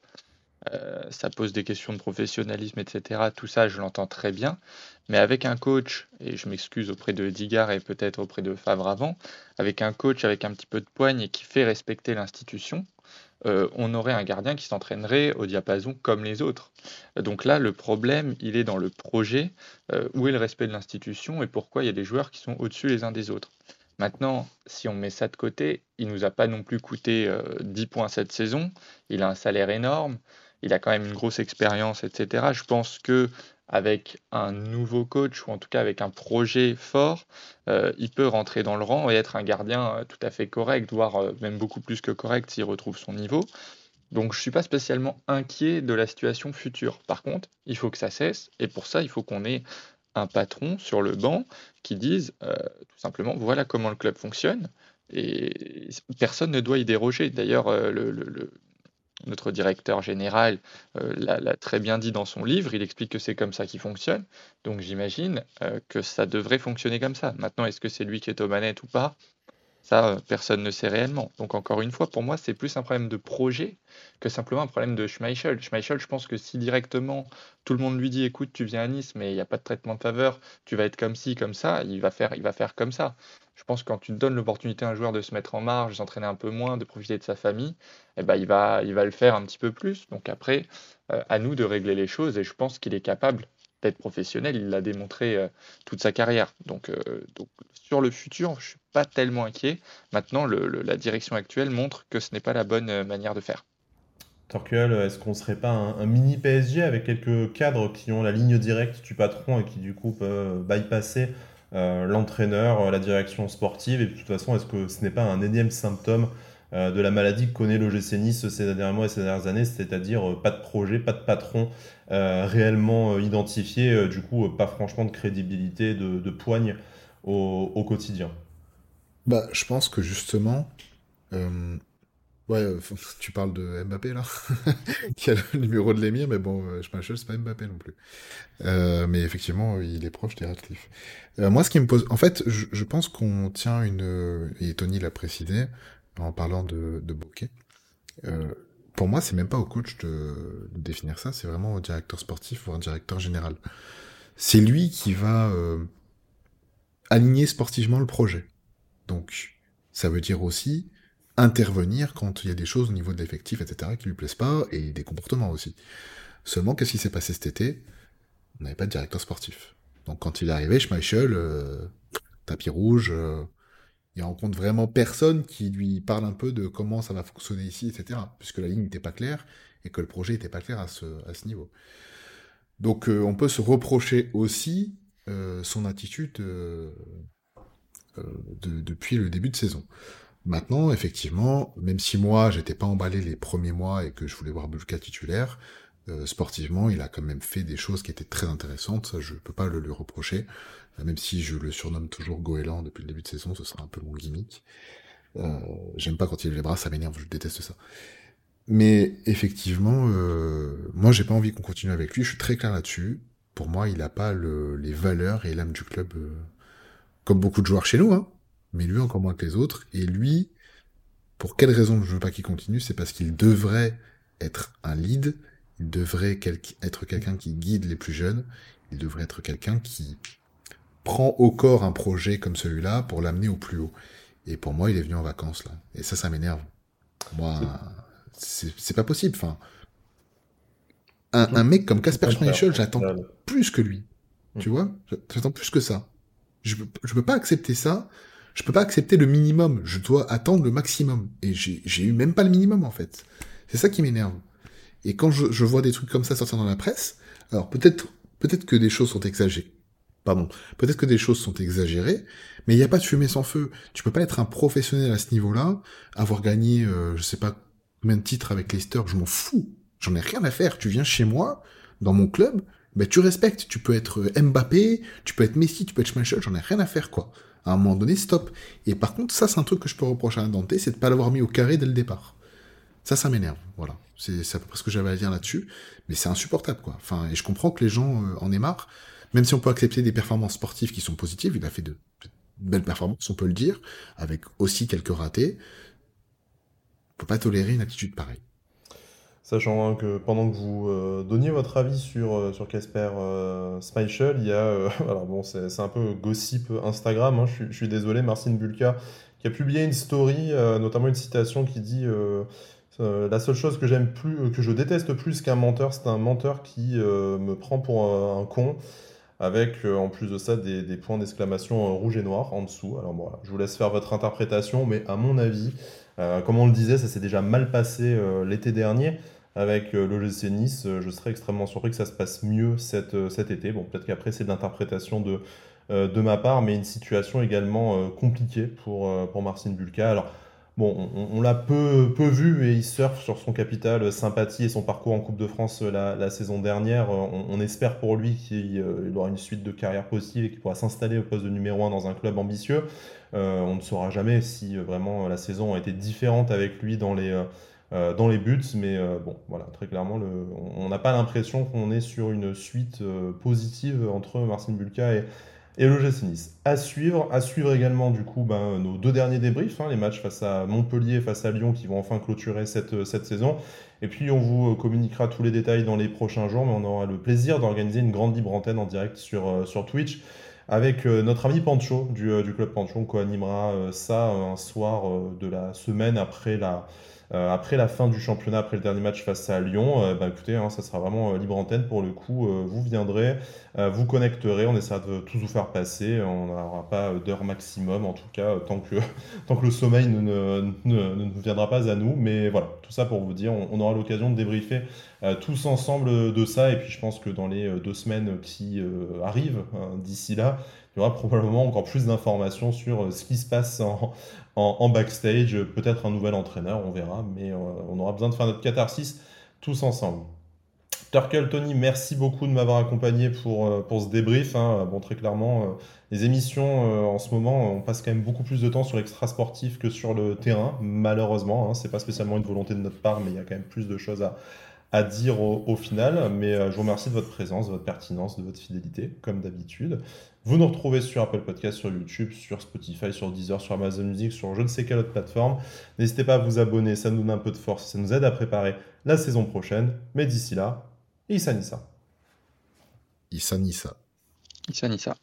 Euh, ça pose des questions de professionnalisme, etc. Tout ça, je l'entends très bien. Mais avec un coach, et je m'excuse auprès de Digard et peut-être auprès de Favre avant, avec un coach avec un petit peu de poigne et qui fait respecter l'institution, euh, on aurait un gardien qui s'entraînerait au diapason comme les autres. Donc là, le problème, il est dans le projet, euh, où est le respect de l'institution et pourquoi il y a des joueurs qui sont au-dessus les uns des autres. Maintenant, si on met ça de côté, il nous a pas non plus coûté 10 euh, points cette saison. Il a un salaire énorme. Il a quand même une grosse expérience, etc. Je pense que avec un nouveau coach ou en tout cas avec un projet fort, il peut rentrer dans le rang et être un gardien tout à fait correct, voire même beaucoup plus que correct s'il retrouve son niveau. Donc je ne suis pas spécialement inquiet de la situation future. Par contre, il faut que ça cesse et pour ça, il faut qu'on ait un patron sur le banc qui dise tout simplement voilà comment le club fonctionne et personne ne doit y déroger. D'ailleurs, le, notre directeur général euh, l'a très bien dit dans son livre, il explique que c'est comme ça qu'il fonctionne, donc j'imagine euh, que ça devrait fonctionner comme ça. Maintenant, est-ce que c'est lui qui est aux manettes ou pas? Ça, euh, personne ne sait réellement. Donc encore une fois, pour moi, c'est plus un problème de projet que simplement un problème de Schmeichel. Schmeichel, je pense que si directement tout le monde lui dit écoute, tu viens à Nice, mais il n'y a pas de traitement de faveur, tu vas être comme ci, comme ça, il va faire, il va faire comme ça. Je pense que quand tu donnes l'opportunité à un joueur de se mettre en marge, de s'entraîner un peu moins, de profiter de sa famille, eh ben, il, va, il va le faire un petit peu plus. Donc après, euh, à nous de régler les choses et je pense qu'il est capable d'être professionnel. Il l'a démontré euh, toute sa carrière. Donc, euh, donc, sur le futur, je suis pas tellement inquiet. Maintenant, la direction actuelle montre que ce n'est pas la bonne manière de faire. Torquel, est-ce qu'on serait pas un, mini PSG avec quelques cadres qui ont la ligne directe du patron et qui du coup peuvent bypasser euh, l'entraîneur, euh, la direction sportive? Et de toute façon, est-ce que ce n'est pas un énième symptôme euh, de la maladie que connaît l'OGC Nice ces derniers mois et ces dernières années, c'est-à-dire pas de projet, pas de patron réellement identifié, du coup pas franchement de crédibilité, de, poigne au, quotidien bah, Je pense que justement, Ouais, euh, tu parles de Mbappé là, qui a le numéro de l'émir, mais bon, euh, je c'est pas Mbappé non plus. Euh, mais effectivement, il est proche des Radcliffe. moi, ce qui me pose, en fait, je, pense qu'on tient une, et Tony l'a précisé en parlant de, de Bokeh. pour moi, c'est même pas au coach de, définir ça, c'est vraiment au directeur sportif ou au directeur général. C'est lui qui va aligner sportivement le projet. Donc, ça veut dire aussi intervenir quand il y a des choses au niveau de l'effectif, etc., qui lui plaisent pas, et des comportements aussi. Seulement, qu'est-ce qui s'est passé cet été? On n'avait pas de directeur sportif. Donc quand il est arrivé, Schmeichel, euh, tapis rouge, euh, il rencontre vraiment personne qui lui parle un peu de comment ça va fonctionner ici, etc., puisque la ligne n'était pas claire, et que le projet n'était pas clair à ce, niveau. Donc euh, on peut se reprocher aussi son attitude depuis le début de saison. Maintenant, effectivement, même si moi, j'étais pas emballé les premiers mois et que je voulais voir Bulka titulaire, euh, sportivement, il a quand même fait des choses qui étaient très intéressantes, ça je peux pas le lui reprocher, euh, même si je le surnomme toujours Goéland depuis le début de saison, ce sera un peu mon gimmick. Euh, J'aime pas quand il a les bras, ça m'énerve, je déteste ça. Mais effectivement, euh, moi j'ai pas envie qu'on continue avec lui, je suis très clair là-dessus. Pour moi, il a pas le, les valeurs et l'âme du club, euh, comme beaucoup de joueurs chez nous, hein mais lui encore moins que les autres. Et lui, pour quelle raison je veux pas qu'il continue, c'est parce qu'il devrait être un lead, il devrait être quelqu'un qui guide les plus jeunes, il devrait être quelqu'un qui prend au corps un projet comme celui-là pour l'amener au plus haut. Et pour moi, il est venu en vacances là. Et ça, ça m'énerve. Moi, c'est pas possible. Enfin, un, mec comme Casper Schmeichel, j'attends plus que lui. Tu vois, j'attends plus que ça. Je, je peux pas accepter ça je peux pas accepter le minimum, je dois attendre le maximum. Et j'ai eu même pas le minimum en fait. C'est ça qui m'énerve. Et quand je, je, vois des trucs comme ça sortir dans la presse, alors peut-être peut-être que des choses sont exagérées. Pardon, peut-être que des choses sont exagérées, mais il n'y a pas de fumée sans feu. Tu peux pas être un professionnel à ce niveau-là, avoir gagné, euh, je sais pas combien de titres avec Leicester, je m'en fous. J'en ai rien à faire. Tu viens chez moi, dans mon club, ben tu respectes. Tu peux être Mbappé, tu peux être Messi, tu peux être Schmeichel, j'en ai rien à faire quoi à un moment donné, stop. Et par contre, ça, c'est un truc que je peux reprocher à Dante, c'est de pas l'avoir mis au carré dès le départ. Ça, ça m'énerve. Voilà. C'est à peu près ce que j'avais à dire là-dessus. Mais c'est insupportable, quoi. Enfin, et je comprends que les gens euh, en aient marre. Même si on peut accepter des performances sportives qui sont positives, il a fait de, belles performances, on peut le dire, avec aussi quelques ratés. On peut pas tolérer une attitude pareille. Sachant hein, que pendant que vous euh, donniez votre avis sur euh, sur Casper euh, il y a alors bon c'est un peu gossip Instagram, hein, je, suis, désolé, Marcine Bulka qui a publié une story, notamment une citation qui dit la seule chose que j'aime plus, que je déteste plus qu'un menteur, c'est un menteur qui me prend pour un, con, avec en plus de ça des, points d'exclamation rouge et noir en dessous. Alors voilà, je vous laisse faire votre interprétation, mais à mon avis, comme on le disait, ça s'est déjà mal passé l'été dernier. avec le l'OGC Nice, je serais extrêmement surpris que ça se passe mieux cet, cet été. Bon, peut-être qu'après, c'est de l'interprétation de, de ma part, mais une situation également compliquée pour, pour Marcin Bulka. Alors, Bon, on, l'a peu, peu vu et il surfe sur son capital sympathie et son parcours en Coupe de France la, saison dernière. On, espère pour lui qu'il aura une suite de carrière possible et qu'il pourra s'installer au poste de numéro 1 dans un club ambitieux. Euh, on ne saura jamais si euh, vraiment la saison a été différente avec lui dans les, euh, dans les buts, mais bon, voilà, très clairement, on n'a pas l'impression qu'on est sur une suite positive entre Marcin Bulka et, et le Nice. À suivre, à suivre également du coup ben, nos deux derniers débriefs, hein, les matchs face à Montpellier, face à Lyon qui vont enfin clôturer cette, cette saison. Et puis on vous communiquera tous les détails dans les prochains jours, mais on aura le plaisir d'organiser une grande libre antenne en direct sur, sur Twitch avec euh, notre ami Pancho du, euh, du club Pancho. On co-animera euh, ça un soir de la semaine après la, après la fin du championnat, après le dernier match face à Lyon, bah, écoutez, hein, ça sera vraiment libre antenne pour le coup. vous viendrez, vous connecterez, on essaiera de tous vous faire passer. On n'aura pas d'heure maximum, en tout cas, tant que, tant que le sommeil ne, ne, ne, viendra pas à nous. Mais voilà, tout ça pour vous dire, on aura l'occasion de débriefer euh, tous ensemble de ça. Et puis je pense que dans les euh, deux semaines qui euh, arrivent, hein, d'ici là, il y aura probablement encore plus d'informations sur ce qui se passe en, en, backstage. Peut-être un nouvel entraîneur, on verra. Mais on aura besoin de faire notre catharsis tous ensemble. Turkel, Tony, merci beaucoup de m'avoir accompagné pour, pour ce débrief. Hein. Bon, très clairement, les émissions en ce moment, on passe quand même beaucoup plus de temps sur l'extra sportif que sur le terrain, malheureusement. Hein. C'est pas spécialement une volonté de notre part, mais il y a quand même plus de choses à, à dire au, final. Mais euh, je vous remercie de votre présence, de votre pertinence, de votre fidélité, comme d'habitude. Vous nous retrouvez sur Apple Podcast, sur YouTube, sur Spotify, sur Deezer, sur Amazon Music, sur je ne sais quelle autre plateforme. N'hésitez pas à vous abonner, ça nous donne un peu de force, ça nous aide à préparer la saison prochaine. Mais d'ici là, Issa Nissa. Issa Nissa. Issa Nissa.